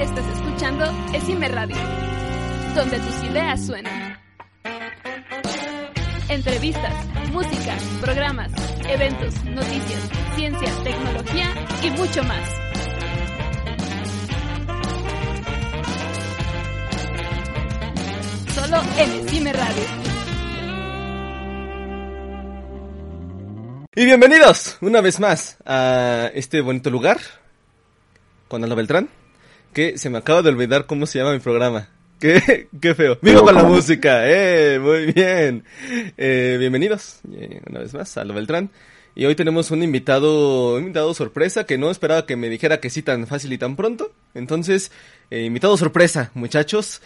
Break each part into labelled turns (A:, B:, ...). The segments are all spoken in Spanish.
A: Estás escuchando Esime Radio, donde tus ideas suenan. Entrevistas, música, programas, eventos, noticias, ciencia, tecnología y mucho más. Solo en Esime Radio.
B: Y bienvenidos una vez más a este bonito lugar con Aldo Beltrán, que se me acaba de olvidar cómo se llama mi programa. Qué, qué feo. Vivo con la música, eh, muy bien. Eh, bienvenidos eh, una vez más a Aldo Beltrán. Y hoy tenemos un invitado, un invitado sorpresa que no esperaba que me dijera que sí tan fácil y tan pronto. Entonces, eh, invitado sorpresa, muchachos.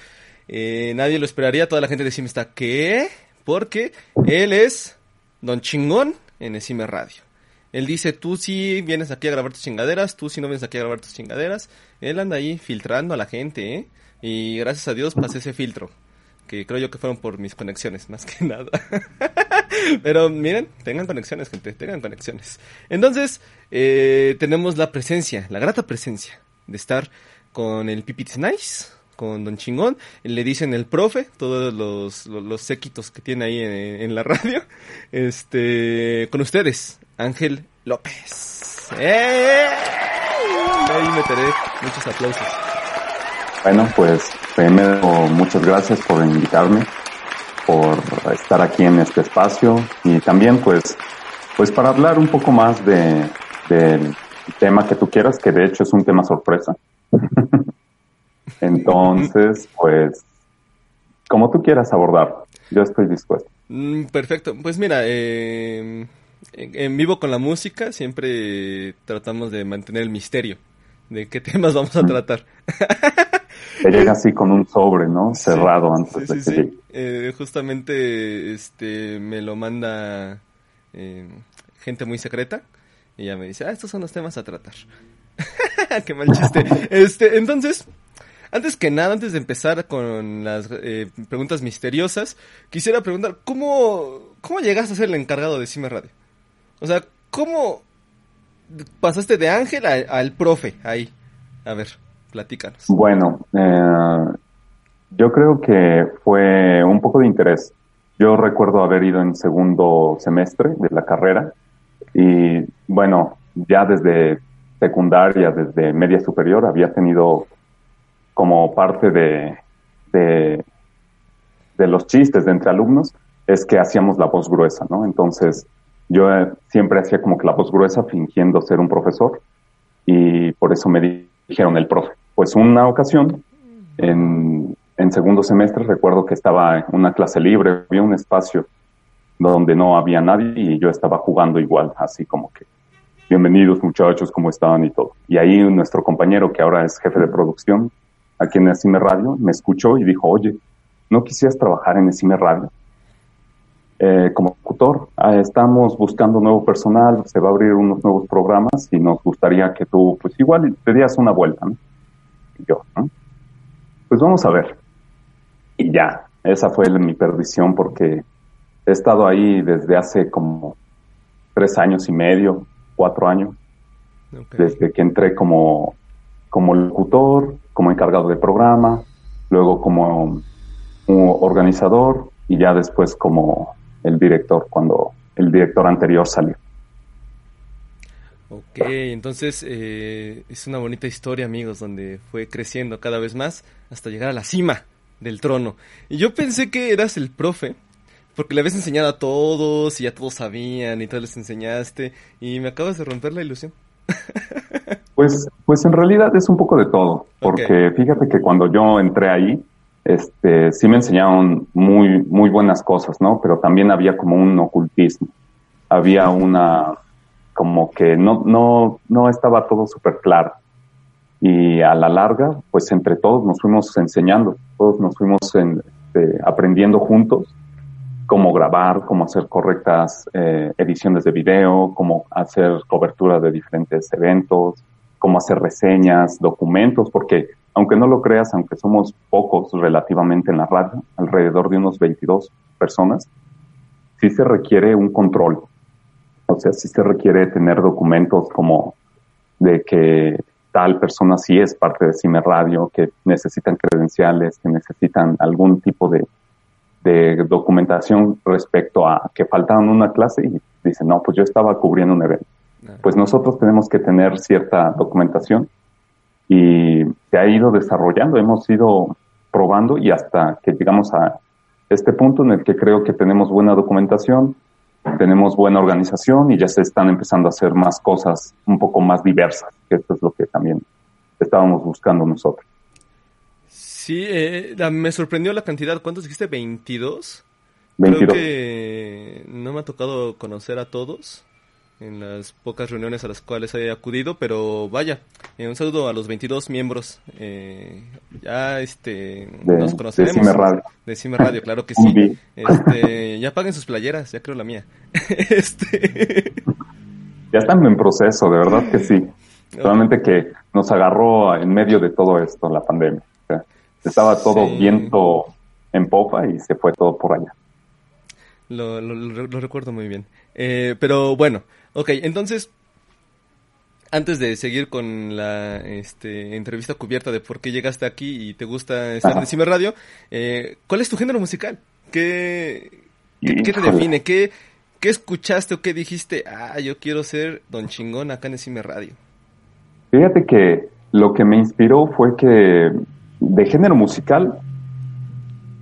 B: Eh, nadie lo esperaría, toda la gente de Cime está, ¿qué? Porque él es Don Chingón en Esime Radio. Él dice, tú sí vienes aquí a grabar tus chingaderas, tú sí no vienes aquí a grabar tus chingaderas. Él anda ahí filtrando a la gente, ¿eh? Y gracias a Dios pasé ese filtro. Que creo yo que fueron por mis conexiones, más que nada. Pero miren, tengan conexiones, gente, tengan conexiones. Entonces, eh, tenemos la presencia, la grata presencia de estar con el Pipitis Nice, con Don Chingón. Le dicen el profe, todos los, los, séquitos que tiene ahí en, en la radio. Este, con ustedes, Ángel López. ¡Eh! Ahí meteré muchos aplausos.
C: Bueno, pues primero muchas gracias por invitarme, por estar aquí en este espacio y también pues, pues para hablar un poco más de, del tema que tú quieras, que de hecho es un tema sorpresa. Entonces, pues, como tú quieras abordar, yo estoy dispuesto.
B: Mm, perfecto. Pues mira, eh, en, vivo con la música siempre tratamos de mantener el misterio de qué temas vamos a tratar.
C: Te llega así con un sobre, ¿no?
B: Sí,
C: Cerrado antes
B: sí,
C: de
B: sí,
C: que
B: sí. Eh, justamente este me lo manda eh, gente muy secreta y ya me dice, ah, estos son los temas a tratar. qué mal chiste. Este, entonces, antes que nada, antes de empezar con las eh, preguntas misteriosas, quisiera preguntar, ¿cómo, ¿cómo llegaste a ser el encargado de Cime Radio? O sea, ¿cómo pasaste de Ángel a- al profe ahí? A ver, platícanos.
C: Bueno, eh, yo creo que fue un poco de interés. Yo recuerdo haber ido en segundo semestre de la carrera y bueno, ya desde secundaria, desde media superior, había tenido como parte de, de, de los chistes de entre alumnos, es que hacíamos la voz gruesa, ¿no? Entonces, yo eh, siempre hacía como que la voz gruesa fingiendo ser un profesor y por eso me di- dijeron el profe. Pues una ocasión, en, segundo semestre, recuerdo que estaba en una clase libre, había un espacio donde no había nadie y yo estaba jugando igual, así como que, bienvenidos muchachos, ¿cómo están? Y todo. Y ahí nuestro compañero, que ahora es jefe de producción, aquí en Esime Radio, me escuchó y dijo, oye, ¿no quisieras trabajar en Esime Radio? Eh, como locutor, ah, estamos buscando nuevo personal, se va a abrir unos nuevos programas y nos gustaría que tú, pues igual te dieras una vuelta, ¿no? Y yo, ¿no? Pues vamos a ver. Y ya, esa fue mi perdición porque he estado ahí desde hace como tres años y medio, cuatro años, desde que entré como, como locutor, como encargado de programa, luego como, como organizador y ya después como el director cuando el director anterior salió.
B: Ok, entonces eh, es una bonita historia, amigos, donde fue creciendo cada vez más hasta llegar a la cima del trono. Y yo pensé que eras el profe, porque le habías enseñado a todos y ya todos sabían y todos les enseñaste y me acabas de romper la ilusión.
C: Pues, pues en realidad es un poco de todo, porque fíjate que cuando yo entré ahí, este, sí me enseñaron muy, muy buenas cosas, ¿no? Pero también había como un ocultismo, había una, como que no, no, no estaba todo súper claro. Y a la larga, pues entre todos nos fuimos enseñando, todos nos fuimos este, aprendiendo juntos cómo grabar, cómo hacer correctas eh, ediciones de video, cómo hacer cobertura de diferentes eventos, cómo hacer reseñas, documentos, porque aunque no lo creas, aunque somos pocos relativamente en la radio, alrededor de unos 22 personas, sí se requiere un control. O sea, sí se requiere tener documentos como de que tal persona sí es parte de Cime Radio, que necesitan credenciales, que necesitan algún tipo de, de documentación respecto a que faltaban una clase y dicen, no, pues yo estaba cubriendo un evento. Pues nosotros tenemos que tener cierta documentación y se ha ido desarrollando, hemos ido probando y hasta que llegamos a este punto en el que creo que tenemos buena documentación, tenemos buena organización y ya se están empezando a hacer más cosas un poco más diversas, que esto es lo que también estábamos buscando nosotros.
B: Sí, eh, me sorprendió la cantidad. ¿Cuántos dijiste? ¿22?
C: 22.
B: Creo que no me ha tocado conocer a todos en las pocas reuniones a las cuales he acudido, pero vaya, eh, un saludo a los 22 miembros. Eh, ya este nos conoceremos.
C: De Cime Radio.
B: De Cime Radio, claro que sí. Este, ya paguen sus playeras, ya creo la mía. este...
C: Ya están en proceso, de verdad que sí. Solamente que nos agarró en medio de todo esto, la pandemia. estaba todo viento en popa y se fue todo por allá.
B: Lo, lo, recuerdo muy bien. Eh, pero bueno, ok, entonces, antes de seguir con la este, entrevista cubierta de por qué llegaste aquí y te gusta estar en Cime Radio, eh, ¿cuál es tu género musical? ¿Qué, qué, te define? ¿Qué, ¿Qué escuchaste o qué dijiste? Ah, yo quiero ser Don Chingón acá en Cime Radio.
C: Fíjate que lo que me inspiró fue que de género musical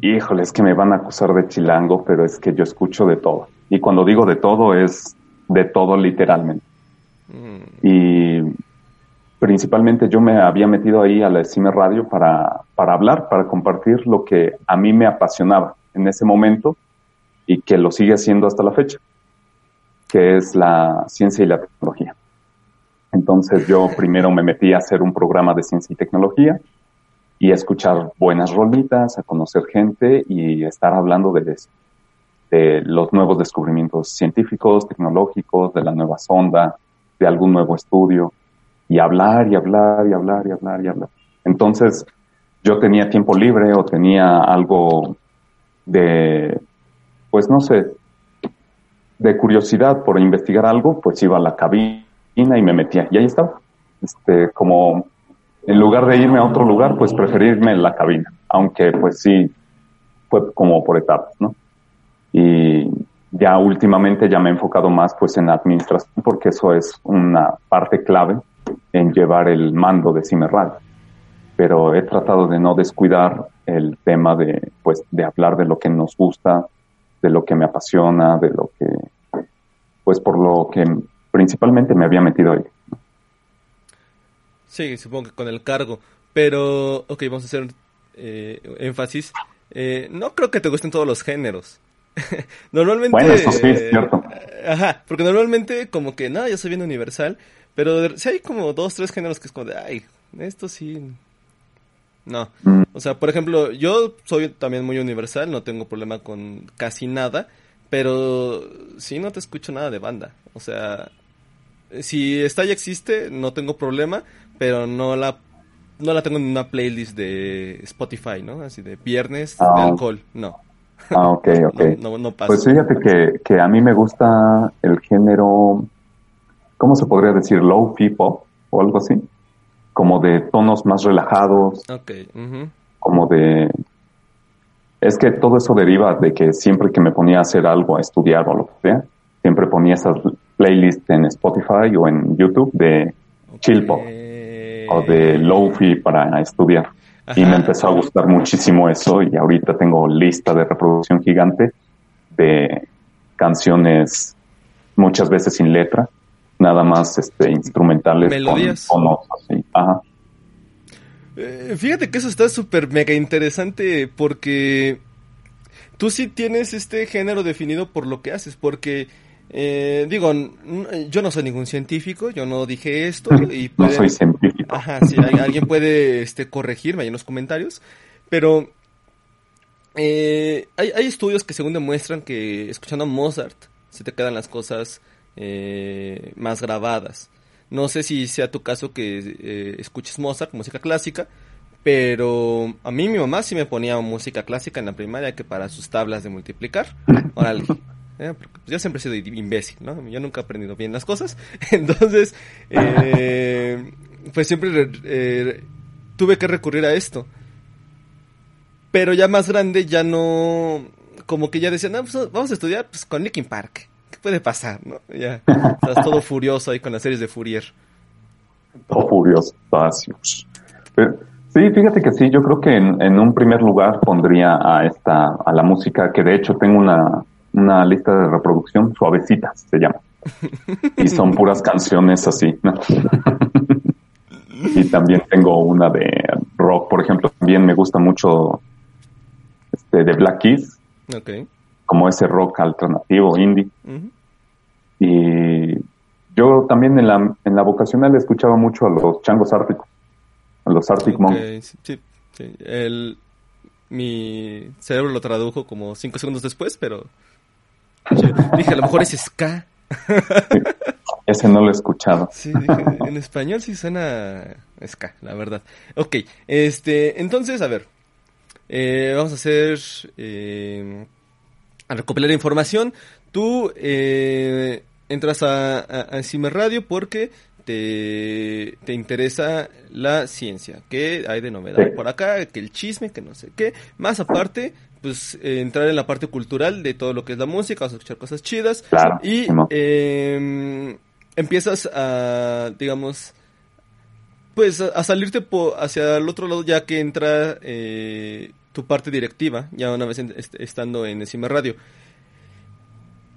C: Híjole, es que me van a acusar de chilango, pero es que yo escucho de todo. Y cuando digo de todo, es de todo literalmente. Mm. Y principalmente yo me había metido ahí a la Cime Radio para, para hablar, para compartir lo que a mí me apasionaba en ese momento y que lo sigue haciendo hasta la fecha, que es la ciencia y la tecnología. Entonces yo primero me metí a hacer un programa de ciencia y tecnología y escuchar buenas rolitas, a conocer gente y estar hablando de eso, de los nuevos descubrimientos científicos, tecnológicos, de la nueva sonda, de algún nuevo estudio, y hablar y hablar y hablar y hablar y hablar. Entonces, yo tenía tiempo libre o tenía algo de, pues no sé, de curiosidad por investigar algo, pues iba a la cabina y me metía. Y ahí estaba. Este, como en lugar de irme a otro lugar, pues preferirme en la cabina, aunque pues sí, fue como por etapas, ¿no? Y ya últimamente ya me he enfocado más pues en administración porque eso es una parte clave en llevar el mando de Cimerral. Pero he tratado de no descuidar el tema de pues de hablar de lo que nos gusta, de lo que me apasiona, de lo que pues por lo que principalmente me había metido ahí.
B: Sí, supongo que con el cargo. Pero, ok, vamos a hacer eh, énfasis. Eh, no creo que te gusten todos los géneros. normalmente...
C: Bueno, eso sí es cierto.
B: ajá, porque normalmente como que, nada, yo soy bien universal, pero si hay como dos, tres géneros que es como de, ay, esto sí... No. Mm. O sea, por ejemplo, yo soy también muy universal, no tengo problema con casi nada, pero sí no te escucho nada de banda. O sea, si esta ya existe, no tengo problema, pero no la no la tengo en una playlist de Spotify, ¿no? Así de viernes de ah. alcohol, no.
C: Ah, ok, ok. no, no, pasa. Pues fíjate que, que a mí me gusta el género, ¿cómo se podría decir? Low pop o algo así. Como de tonos más relajados.
B: Ok.
C: Como de... Es que todo eso deriva de que siempre que me ponía a hacer algo, a estudiar o lo que sea, siempre ponía esas playlists en Spotify o en YouTube de chill pop o de lofi para estudiar. Y me empezó a gustar muchísimo eso y ahorita tengo lista de reproducción gigante de canciones muchas veces sin letra, nada más este instrumentales
B: Melodías.
C: con así. Ajá.
B: Eh, fíjate que eso está súper mega interesante porque tú sí tienes este género definido por lo que haces, porque eh, digo, yo no soy ningún científico, yo no dije esto y
C: no soy científico.
B: Ajá, sí, alguien puede este, corregirme ahí en los comentarios, pero eh, hay, hay, estudios que según demuestran que escuchando a Mozart se te quedan las cosas eh, más grabadas. No sé si sea tu caso que eh, escuches Mozart, música clásica, pero a mí mi mamá sí me ponía música clásica en la primaria que para sus tablas de multiplicar. Órale. Eh, pues yo siempre he sido imbécil, ¿no? Yo nunca he aprendido bien las cosas. Entonces, eh, pues siempre eh, tuve que recurrir a esto. Pero ya más grande, ya no. Como que ya decían, no, pues vamos a estudiar pues, con Linkin Park. ¿Qué puede pasar? Ya estás todo furioso ahí con las series de Fourier.
C: Todo furioso. Sí, fíjate que sí, yo creo que en, en, un primer lugar pondría a esta, a la música, que de hecho tengo una, una lista de reproducción, suavecitas se llama. Y son puras canciones así, y también tengo una de rock, por ejemplo, también me gusta mucho este de Black Keys. Como ese rock alternativo, indie. Y yo también en la, en la vocacional escuchaba mucho a los changos árticos, a los Arctic Monkeys.
B: Sí, sí. El, mi cerebro lo tradujo como cinco segundos después, pero dije, a lo mejor es ska.
C: ese no lo he escuchado.
B: Sí, en español sí suena ska, la verdad. Ok, este, entonces, a ver, eh, vamos a hacer, eh, a recopilar información. Tú eh, entras a, a, Radio porque te, te, interesa la ciencia, que hay de novedad por acá, que el chisme, que no sé qué. Más aparte, pues eh, entrar en la parte cultural de todo lo que es la música, vas a escuchar cosas chidas y em, empiezas a, digamos, pues a, salirte hacia el otro lado ya que entra eh, tu parte directiva, ya una vez estando en Encima Radio.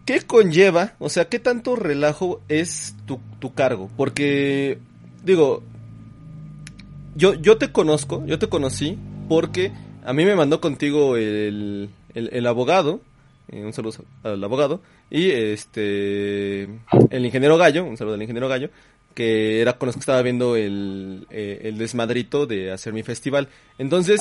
B: ¿Qué conlleva, o sea, qué tanto relajo es tu, tu cargo? Porque, digo, yo, yo te conozco, yo te conocí porque a mí me mandó contigo el, el, abogado, eh, un saludo al abogado, y este el ingeniero Gallo, un saludo al ingeniero Gallo, que era con los que estaba viendo el, eh, el desmadrito de hacer mi festival. Entonces,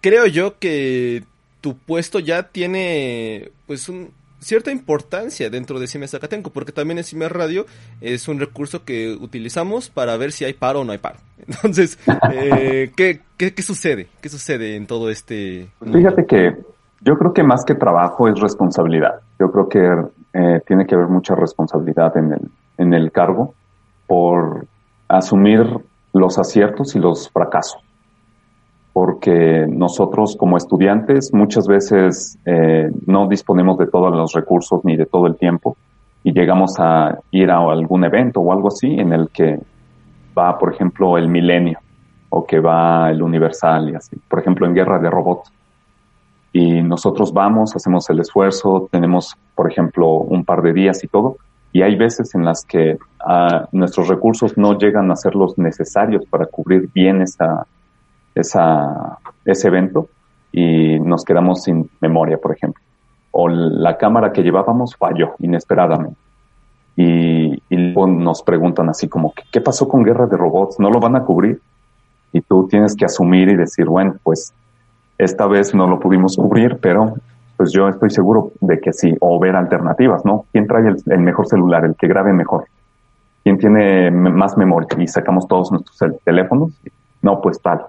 B: creo yo que tu puesto ya tiene pues un, cierta importancia dentro de CIME Zacatenco, porque también en CIME Radio es un recurso que utilizamos para ver si hay paro o no hay paro. Entonces, eh, ¿qué, qué, sucede? ¿Qué sucede en todo este...?
C: Fíjate que yo creo que más que trabajo es responsabilidad. Yo creo que eh, tiene que haber mucha responsabilidad en el, en el cargo por asumir los aciertos y los fracasos porque nosotros como estudiantes muchas veces eh, no disponemos de todos los recursos ni de todo el tiempo y llegamos a ir a algún evento o algo así en el que va, por ejemplo, el milenio o que va el universal y así. Por ejemplo, en Guerra de Robots. Y nosotros vamos, hacemos el esfuerzo, tenemos, por ejemplo, un par de días y todo. Y hay veces en las que ah, nuestros recursos no llegan a ser los necesarios para cubrir bien esa, esa, ese evento y nos quedamos sin memoria, por ejemplo. O la cámara que llevábamos falló inesperadamente. Y, y nos preguntan así como, ¿qué pasó con Guerra de Robots? ¿No lo van a cubrir? Y tú tienes que asumir y decir, bueno, pues esta vez no lo pudimos cubrir, pero pues yo estoy seguro de que sí, o ver alternativas, ¿no? ¿Quién trae el, el mejor celular, el que grabe mejor? ¿Quién tiene más memoria? Y sacamos todos nuestros teléfonos. No, pues tal.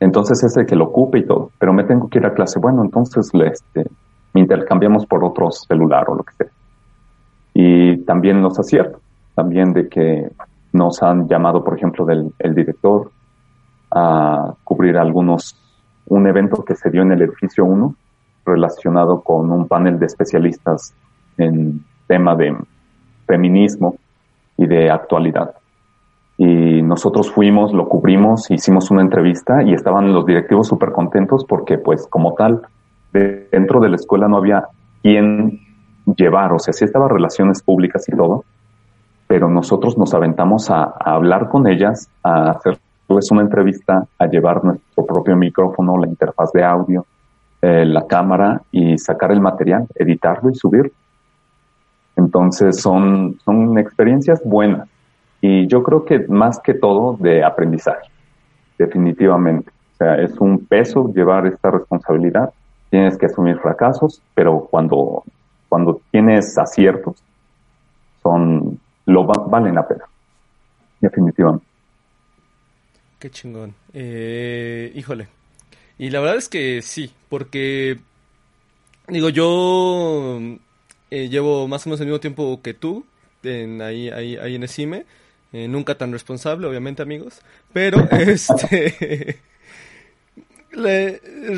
C: Entonces ese que lo ocupe y todo, pero me tengo que ir a clase. Bueno, entonces le, este, intercambiamos por otro celular o lo que sea. Y también los aciertos, también de que nos han llamado, por ejemplo, del el director a cubrir algunos, un evento que se dio en el edificio 1 relacionado con un panel de especialistas en tema de feminismo y de actualidad nosotros fuimos, lo cubrimos, hicimos una entrevista y estaban los directivos súper contentos porque pues como tal, dentro de la escuela no había quien llevar, o sea, sí estaba relaciones públicas y todo, pero nosotros nos aventamos a, hablar con ellas, a hacerles una entrevista, a llevar nuestro propio micrófono, la interfaz de audio, eh, la cámara y sacar el material, editarlo y subir. Entonces son, son experiencias buenas y yo creo que más que todo de aprendizaje, definitivamente. O sea, es un peso llevar esta responsabilidad, tienes que asumir fracasos, pero cuando, cuando tienes aciertos, son, lo valen la pena, definitivamente.
B: Qué chingón. Eh, híjole. Y la verdad es que sí, porque digo, yo eh, llevo más o menos el mismo tiempo que tú en, ahí, ahí, ahí en ESIME. Eh, nunca tan responsable, obviamente, amigos. Pero, este...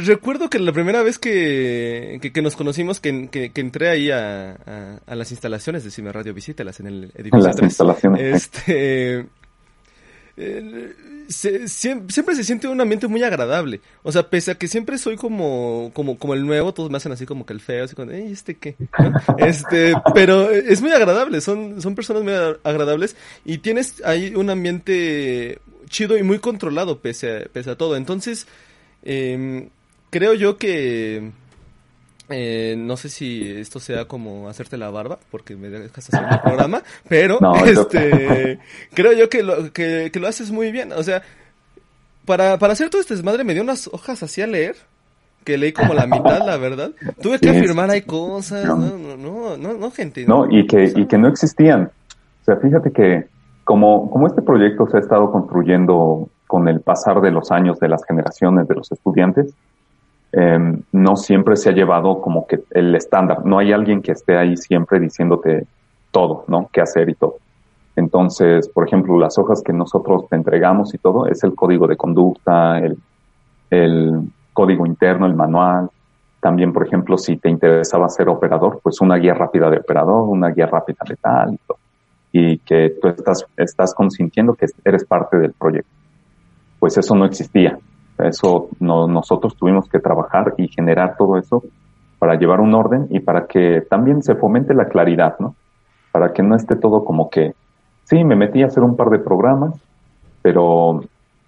B: recuerdo que la primera vez que, que, nos conocimos, que, que, entré ahí a, a, las instalaciones de Cime Radio, visítelas en el edificio. En
C: las instalaciones.
B: Este, siempre, se siente un ambiente muy agradable. O sea, pese a que siempre soy como, como, como el nuevo, todos me hacen así como que el feo, así como, ¿este qué? Este, pero es muy agradable, son, son personas muy agradables y tienes ahí un ambiente chido y muy controlado pese a, pese a todo. Entonces, eh, creo yo que eh, no sé si esto sea como hacerte la barba, porque me dejas hacer el programa, pero este, creo yo que lo, que, lo haces muy bien. O sea, para, para hacer todo este desmadre me dio unas hojas así a leer, que leí como la mitad, la verdad. Tuve que afirmar hay cosas, no, no, no, no, gente.
C: No, y que, y que no existían. O sea, fíjate que como, como este proyecto se ha estado construyendo con el pasar de los años, de las generaciones de los estudiantes, Em, no siempre se ha llevado como que el estándar. No hay alguien que esté ahí siempre diciéndote todo, ¿no? Qué hacer y todo. Entonces, por ejemplo, las hojas que nosotros te entregamos y todo es el código de conducta, el, código interno, el manual. También, por ejemplo, si te interesaba ser operador, pues una guía rápida de operador, una guía rápida de tal y todo. Y que tú estás consintiendo que eres parte del proyecto. Pues eso no existía. Eso no, nosotros tuvimos que trabajar y generar todo eso para llevar un orden y para que también se fomente la claridad, ¿no? Para que no esté todo como que, sí, me metí a hacer un par de programas, pero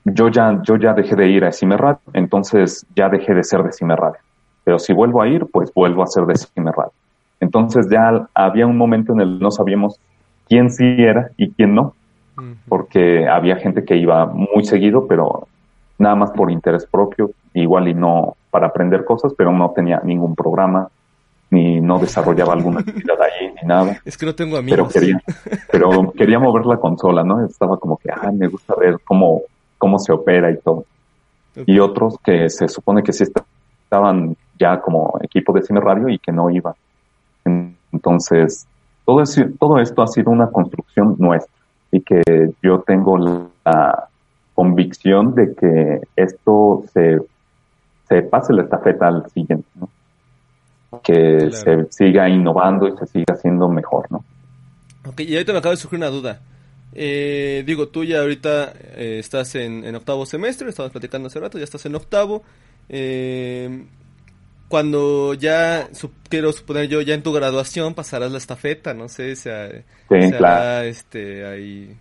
C: yo ya, yo ya dejé de ir a Cimerrad, entonces ya dejé de ser de Cimerrad. Pero si vuelvo a ir, pues vuelvo a ser de Cimerrad. Entonces ya había un momento en el que no sabíamos quién sí era y quién no, porque había gente que iba muy seguido, pero nada más por interés propio, igual y no para aprender cosas, pero no tenía ningún programa, ni no desarrollaba alguna actividad ahí, ni nada.
B: Es que no tengo amigos.
C: Pero quería, pero quería mover la consola, ¿no? Estaba como que, ah, me gusta ver cómo, cómo se opera y todo. Y otros que se supone que sí estaban ya como equipo de cine radio y que no iban. Entonces, todo, todo esto ha sido una construcción nuestra y que yo tengo la, convicción de que esto se, se pase la estafeta al siguiente, ¿no? Que se siga innovando y se siga haciendo mejor, ¿no?
B: Ok, y ahorita me acaba de surgir una duda. Eh, digo, tú ya ahorita eh, estás en, octavo semestre, estabas platicando hace rato, ya estás en octavo. Eh, cuando ya, quiero suponer yo, ya en tu graduación pasarás la estafeta, no sé, sea,
C: sí, claro.
B: este, ahí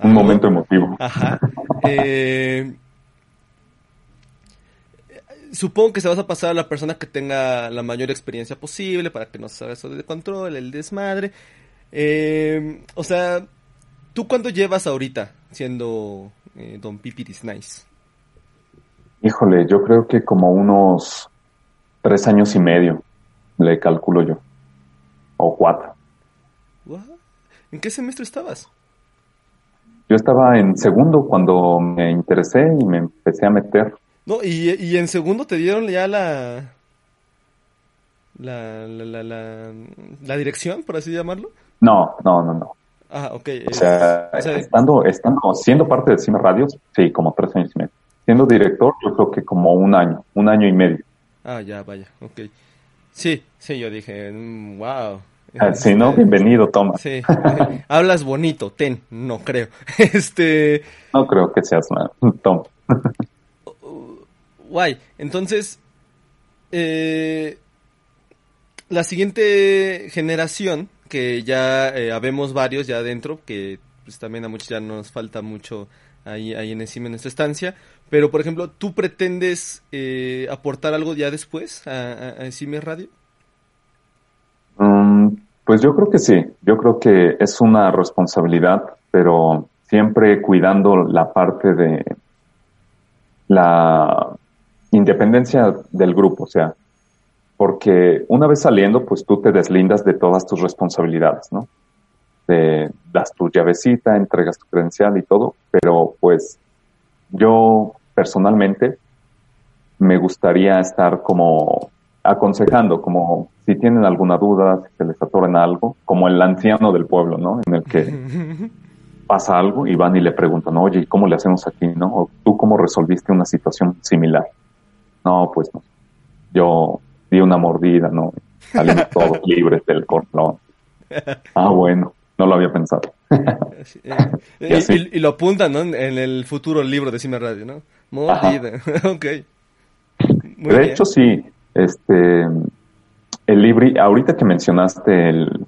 C: un momento emotivo.
B: Ajá. Eh, supongo que se vas a pasar a la persona que tenga la mayor experiencia posible para que no se haga eso de control, el desmadre. Eh, o sea, ¿tú cuánto llevas ahorita siendo eh, Don Pipiris Nice?
C: Híjole, yo creo que como unos tres años y medio, le calculo yo. O cuatro.
B: ¿En qué semestre estabas?
C: Yo estaba en segundo cuando me interesé y me empecé a meter.
B: No, y, y en segundo te dieron ya la la, la, la, la, dirección, por así llamarlo.
C: No, no, no, no.
B: Ah, ok.
C: O sea, estando, estando, siendo parte de Cine Radios, sí, como tres años y medio. Siendo director, yo creo que como un año, un año y medio.
B: Ah, ya, vaya, ok. Sí, sí, yo dije, wow.
C: Ah, si no, bienvenido, toma.
B: Sí. Hablas bonito, ten, no creo. Este.
C: No creo que seas nada. Toma.
B: Guay. Entonces, eh, la siguiente generación, que ya eh, habemos varios ya adentro, que pues también a muchos ya nos falta mucho ahí, ahí en encima en esta estancia. Pero, por ejemplo, ¿tú pretendes eh, aportar algo ya después a, a, Radio?
C: Mm, Pues yo creo que sí, yo creo que es una responsabilidad, pero siempre cuidando la parte de la independencia del grupo, o sea, porque una vez saliendo, pues tú te deslindas de todas tus responsabilidades, ¿no? De, das tu llavecita, entregas tu credencial y todo, pero pues yo personalmente me gustaría estar como aconsejando, como si tienen alguna duda, si se les atoran algo, como el anciano del pueblo, ¿no? En el que pasa algo y van y le preguntan, oye, ¿cómo le hacemos aquí, no? O tú cómo resolviste una situación similar. No, pues no. Yo di una mordida, ¿no? Salimos todos libres del cordón. Ah, bueno, no lo había pensado.
B: Eh, y, lo apuntan, ¿no? En el futuro libro de Cime Radio, ¿no? Mordida, ok.
C: de hecho, sí, este, el libro, ahorita que mencionaste el,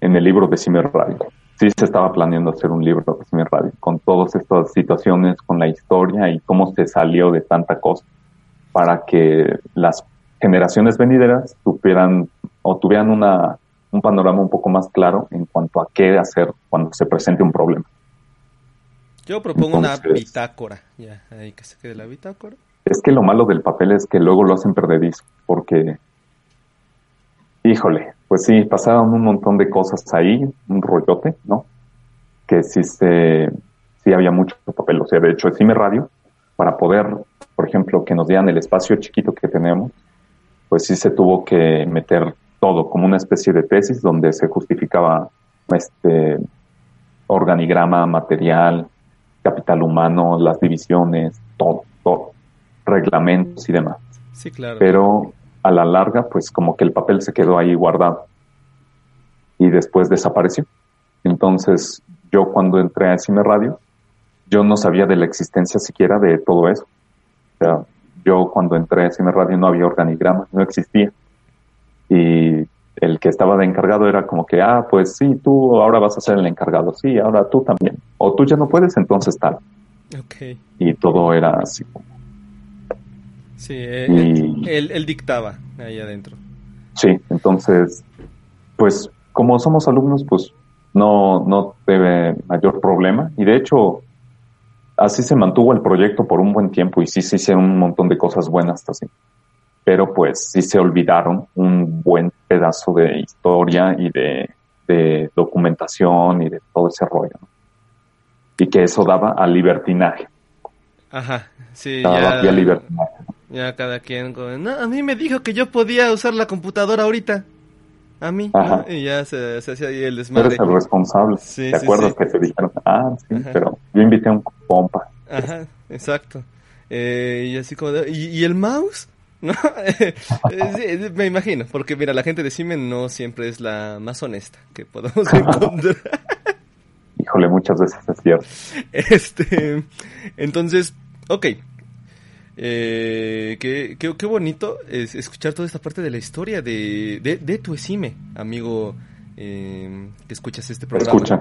C: en el libro de Cime Radio, sí se estaba planeando hacer un libro de Cime Radio, con todas estas situaciones, con la historia y cómo se salió de tanta cosa, para que las generaciones venideras tuvieran o tuvieran una, un panorama un poco más claro en cuanto a qué hacer cuando se presente un problema.
B: Yo propongo una bitácora, ya, ahí que se quede la bitácora.
C: Es que lo malo del papel es que luego lo hacen perdedizo, porque, híjole, pues sí, pasaron un montón de cosas ahí, un rollote, ¿no? Que sí se, sí había mucho papel, o sea, de hecho, me Radio, para poder, por ejemplo, que nos dieran el espacio chiquito que tenemos, pues sí se tuvo que meter todo como una especie de tesis donde se justificaba este organigrama, material, capital humano, las divisiones, todo, todo, reglamentos y demás.
B: Sí, claro.
C: Pero a la larga, pues como que el papel se quedó ahí guardado y después desapareció. Entonces, yo cuando entré a Cime Radio, yo no sabía de la existencia siquiera de todo eso. O sea, yo cuando entré a Cine Radio no había organigrama, no existía. Y el que estaba de encargado era como que, ah, pues sí, tú ahora vas a ser el encargado, sí, ahora tú también. O tú ya no puedes, entonces tal.
B: Okay.
C: Y todo era así.
B: Sí, él, él, dictaba ahí adentro.
C: Sí, entonces, pues como somos alumnos, pues no, no debe mayor problema. Y de hecho, así se mantuvo el proyecto por un buen tiempo y sí se hicieron un montón de cosas buenas así. Pero pues sí se olvidaron un buen pedazo de historia y de, documentación y de todo ese rollo. Y que eso daba al libertinaje.
B: Ajá, sí.
C: Daba ya, libertinaje.
B: Ya cada quien, no, a mí me dijo que yo podía usar la computadora ahorita a mí, y ya se, hacía ahí el desmadre.
C: Eres el responsable. ¿Te acuerdas que te dijeron? Ah, sí, pero yo invité a un compa.
B: Ajá, exacto. Eh, y así como, ¿y, el mouse? ¿No? me imagino, porque mira, la gente de Siemens no siempre es la más honesta que podemos encontrar.
C: Híjole, muchas veces es cierto.
B: Este, entonces, ok, eh, qué, qué, bonito es escuchar toda esta parte de la historia de, de, tu ESIME, amigo em, que escuchas este programa.
C: Escucha.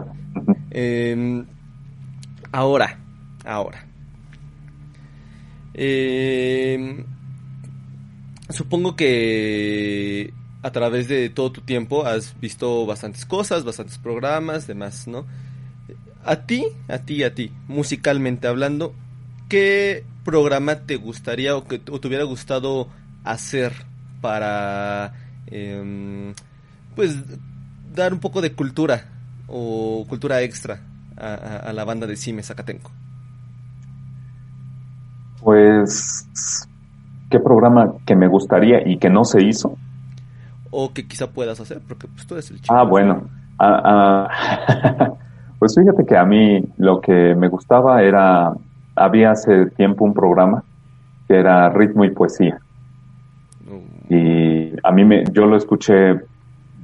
B: Em, ahora, ahora. Em, supongo que a través de todo tu tiempo has visto bastantes cosas, bastantes programas, demás, ¿no? A ti, a ti, a ti, musicalmente hablando, ¿qué programa te gustaría o que te hubiera gustado hacer para em, pues dar un poco de cultura o cultura extra a, la banda de Cime Zacatenco?
C: Pues, ¿qué programa que me gustaría y que no se hizo?
B: O que quizá puedas hacer, porque pues tú eres el
C: chico. Ah, bueno. Ah, ah, pues fíjate que a mí lo que me gustaba era había hace tiempo un programa que era ritmo y poesía. Mm. Y a mí me, yo lo escuché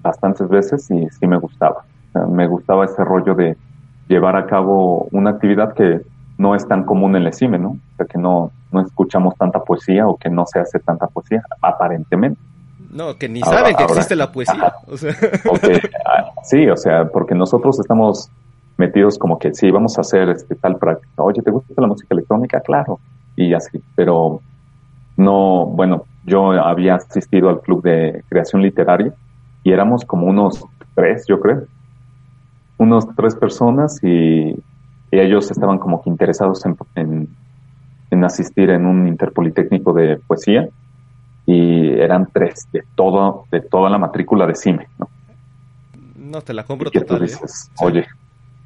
C: bastantes veces y sí me gustaba. me gustaba ese rollo de llevar a cabo una actividad que no es tan común en el CIME, ¿no? O sea, que no, no escuchamos tanta poesía o que no se hace tanta poesía, aparentemente.
B: No, que ni saben que existe la poesía.
C: Ah, sí, o sea, porque nosotros estamos metidos como que sí, vamos a hacer este tal práctica. Oye, ¿te gusta la música electrónica? Claro. Y así, pero no, bueno, yo había asistido al club de creación literaria y éramos como unos tres, yo creo. Unos tres personas y, y ellos estaban como que interesados en, en, en asistir en un interpolitécnico de poesía y eran tres de todo, de toda la matrícula de CIME, ¿no?
B: No, te la compro
C: Y que tú
B: total. ¿eh?
C: dices, oye,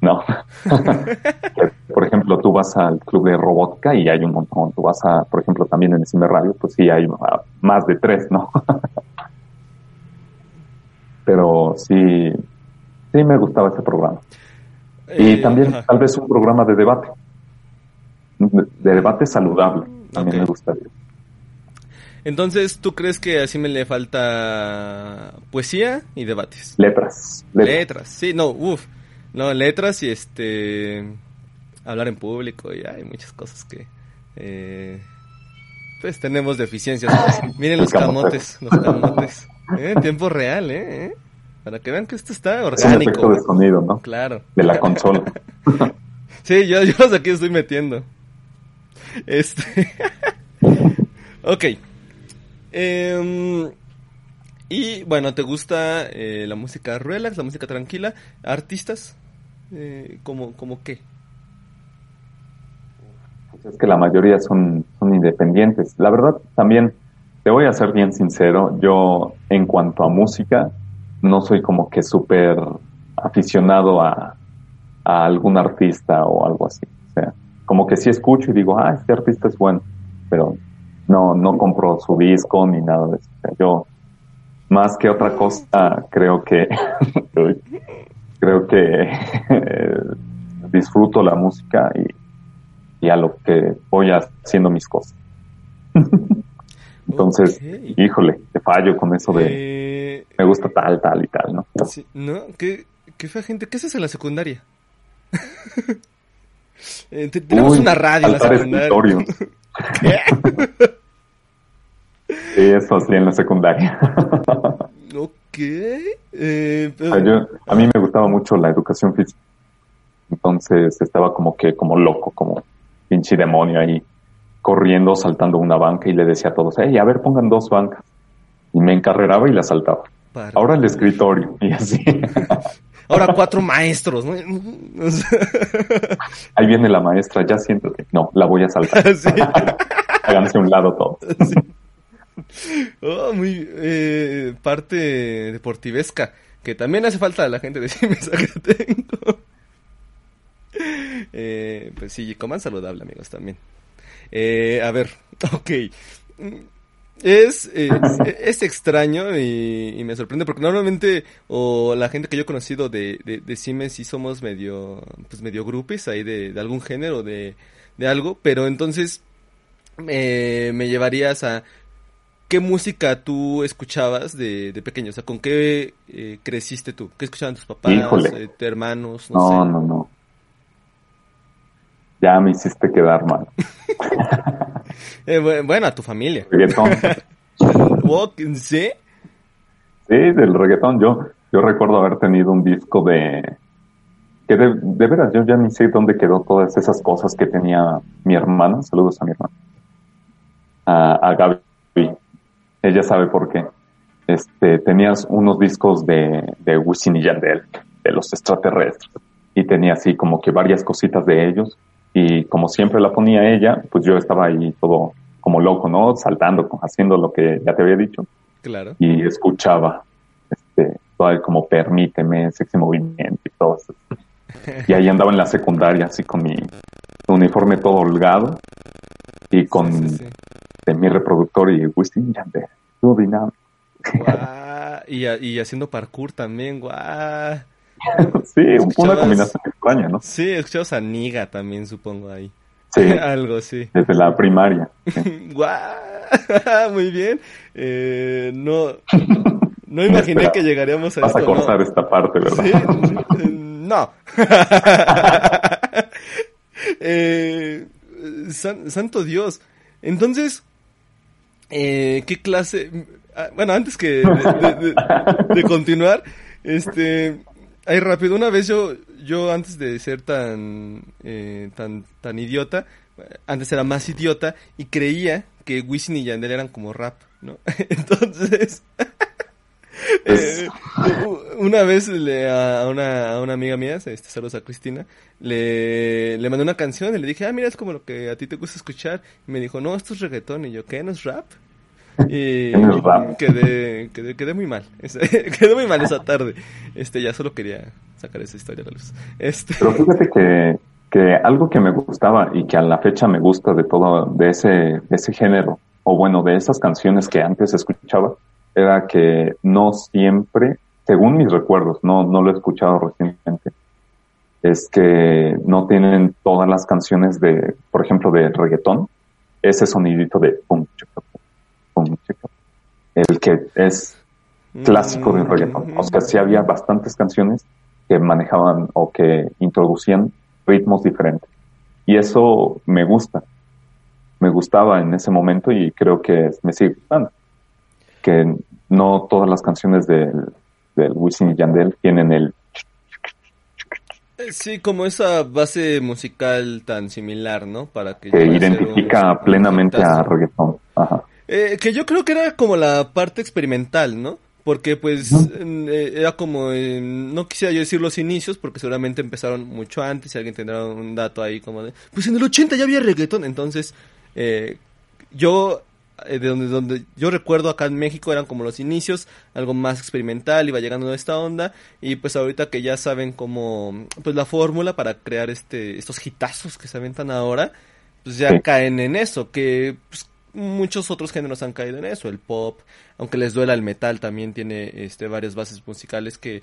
C: no. por ejemplo, tú vas al club de robótica y hay un montón. Tú vas a, por ejemplo, también en el Cime Radio, pues sí hay más de tres, ¿no? Pero sí, sí me gustaba ese programa. Y
B: Eh,
C: también
B: ajá.
C: tal vez un programa de debate. De, de debate saludable. También me gustaría.
B: Entonces, ¿tú crees que así me le falta poesía y debates?
C: Letras. letras.
B: Letras, sí, no, uff. No, letras y este. Hablar en público y hay muchas cosas que. eh, pues tenemos deficiencias. Miren los camotes, los camotes. ¿eh? En tiempo real, ¿eh? ¿eh? Para que vean que esto está
C: Es un efecto
B: orgánico.
C: de sonido, ¿no?
B: Claro.
C: De la consola.
B: Sí, yo, yo los aquí estoy metiendo. Este. ok. Em, y bueno, ¿te gusta eh, la música relax, la música tranquila? ¿Artistas? Eh, ¿Como, como qué?
C: Pues es que la mayoría son, son independientes. La verdad, también, te voy a ser bien sincero, yo en cuanto a música, no soy como que súper aficionado a, a algún artista o algo así. O sea, como que sí escucho y digo, ah, este artista es bueno, pero no, no compro su disco ni nada de eso. Yo, más que otra cosa, creo que, creo que disfruto la música y, y a lo que voy haciendo mis cosas. Entonces, híjole, te fallo con eso de
B: Eh,
C: me gusta tal, tal y tal, ¿no?
B: sí, ¿No? ¿Qué, qué fea gente? ¿Qué haces en la secundaria? Eh, te- tenemos
C: Uy,
B: una radio en la secundaria.
C: Sí, eso sí, en la secundaria.
B: Ok. Eh,
C: sea, yo- a mí me gustaba mucho la educación física. Entonces estaba como que, como loco, como pinche demonio ahí, corriendo, saltando una banca y le decía a todos, hey, a ver, pongan dos bancas. Y me encarreraba y la saltaba.
B: para-
C: Ahora el escritorio. Y así.
B: Ahora cuatro maestros,
C: Ahí viene la maestra, ya siéntate. No, la voy a saltar.
B: sí.
C: Háganse a un lado todos.
B: Oh, eh, parte deportivesca, que también hace falta a la gente de tengo. Eh, pues sí, coman saludable, amigos, también. Eh, a ver, ok. Es, eh, es extraño y, me sorprende porque normalmente o la gente que yo he conocido de, de, de Siemens sí somos medio, pues medio grupis ahí de, de algún género, de, de algo, pero entonces me llevarías a qué música tú escuchabas de, de pequeño, o sea, con qué eh, creciste tú, qué escuchaban tus papás, eh, tus hermanos, no,
C: No,
B: sé.
C: no, no. Ya me hiciste quedar mal.
B: Eh, bu- bueno, a tu familia.
C: Reggaetón.
B: ¿Sí?
C: Sí, del reggaetón. Yo, yo recuerdo haber tenido un disco de... Que de, de veras, yo ya ni sé dónde quedó todas esas cosas que tenía mi hermana. Saludos a mi hermana. A, a Gaby. Ella sabe por qué. Este, tenías unos discos de, de Wisin y Yandel, de los extraterrestres. Y tenía así como que varias cositas de ellos. Y como siempre la ponía ella, pues yo estaba ahí todo como loco, ¿no? Saltando, haciendo lo que ya te había dicho
B: Claro.
C: y escuchaba este todo como permíteme sexy movimiento y todo eso y ahí andaba en la secundaria así con mi uniforme todo holgado y con
B: Sí, sí, sí.
C: De mi reproductor y Wisin Yandel dinámico
B: Guau, Y, a- y haciendo parkour también, guau.
C: sí una combinación extraña no
B: Sí, escuchabas a Niga también, supongo, ahí.
C: sí
B: Algo, sí.
C: desde la primaria
B: Guau, muy bien. Eh, no, no imaginé
C: Espera,
B: que llegaríamos a
C: vas a
B: esto. ¿no?
C: cortar esta parte verdad
B: Sí, no. Eh, san- santo Dios. Entonces, eh, ¿qué clase? ah, Bueno, antes que de, de- de- continuar, este, ahí rápido, una vez yo, yo antes de ser tan, eh, tan, tan idiota, antes era más idiota y creía que Wisin y Yandel eran como rap, ¿no? Entonces, Eh, una vez le, a, una, a una amiga mía, este, saludos a Cristina, le, le mandé una canción y le dije, ah, mira, es como lo que a ti te gusta escuchar. Y me dijo, no, esto es reggaetón. Y yo, ¿qué? ¿No es rap? Y quedé, quedé, quedé, muy mal. quedé muy mal esa tarde. Este, ya solo quería sacar esa historia a la luz. Este...
C: Pero fíjate que, que algo que me gustaba y que a la fecha me gusta de todo, de ese, de ese género, o bueno, de esas canciones que antes escuchaba, era que no siempre, según mis recuerdos, no, no lo he escuchado recientemente, es que no tienen todas las canciones de, por ejemplo, de reggaetón, ese sonidito de pum, pum, el que es clásico de reggaetón. O sea, sí había bastantes canciones que manejaban o que introducían ritmos diferentes. Y eso me gusta. Me gustaba en ese momento y creo que me sigue gustando que no todas las canciones del, del Wisin y Yandel tienen el...
B: Eh, sí, como esa base musical tan similar, ¿no? Para que,
C: que identifica plenamente a reggaeton. Ajá.
B: Eh, que yo creo que era como la parte experimental, ¿no? Porque pues eh, era como, no quisiera yo decir los inicios, porque seguramente empezaron mucho antes, si alguien tendrá un dato ahí como de, pues en el 80 ya había reggaetón, entonces yo de donde, donde yo recuerdo acá en México eran como los inicios, algo más experimental, iba llegando a esta onda, y pues ahorita que ya saben como, pues la fórmula para crear este, estos hitazos que se aventan ahora, pues ya caen en eso, que pues, muchos otros géneros han caído en eso, el pop, aunque les duela el metal, también tiene este, varias bases musicales que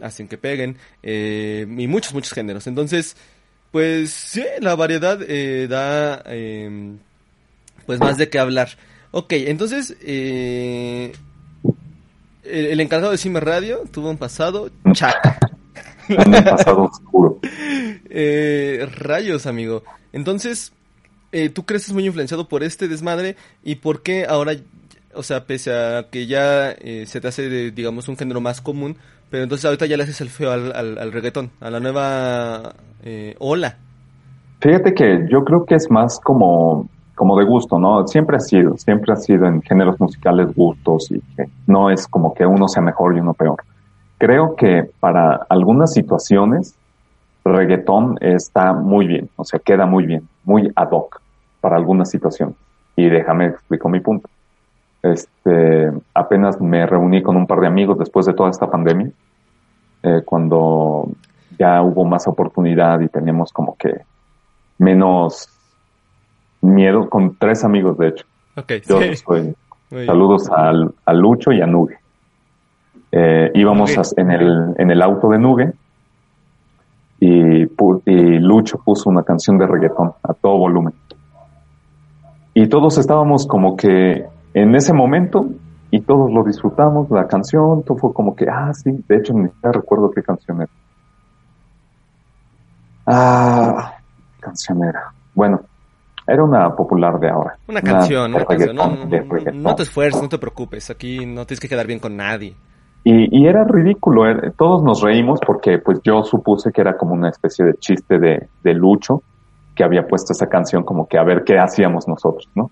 B: hacen que peguen, eh, y muchos, muchos géneros. Entonces, pues sí, la variedad eh, da em, pues más de qué hablar. Ok, entonces, eh, el, encargado de Cime Radio tuvo un pasado chaca.
C: un pasado oscuro.
B: Eh, rayos, amigo. Entonces, eh, ¿tú crees que es muy influenciado por este desmadre? ¿Y por qué ahora, o sea, pese a que ya eh, se te hace, digamos, un género más común, pero entonces ahorita ya le haces el feo al, al, al reggaetón, a la nueva ola?
C: Fíjate que yo creo que es más como como de gusto, ¿no? Siempre ha sido, siempre ha sido en géneros musicales gustos y que no es como que uno sea mejor y uno peor. Creo que para algunas situaciones reggaetón está muy bien, o sea, queda muy bien, muy ad hoc para algunas situaciones. Y déjame explico mi punto. Este, apenas me reuní con un par de amigos después de toda esta pandemia, eh, cuando ya hubo más oportunidad y teníamos como que menos miedo con tres amigos, de hecho.
B: Okay,
C: saludos al, a Lucho y a Nugue. Eh, íbamos en, el, en el auto de Nugue y, y, Lucho puso una canción de reggaetón a todo volumen. Y todos estábamos como que en ese momento y todos lo disfrutamos, la canción, todo fue como que, ah, sí, de hecho ni siquiera recuerdo qué canción era. Ah, canción era. Bueno, era una popular de ahora.
B: Una canción, una, canción. No, te esfuerces, no te preocupes. Aquí no tienes que quedar bien con nadie.
C: Y, era ridículo. Eh, todos nos reímos porque pues yo supuse que era como una especie de chiste de, de Lucho que había puesto esa canción como que a ver qué hacíamos nosotros, ¿no?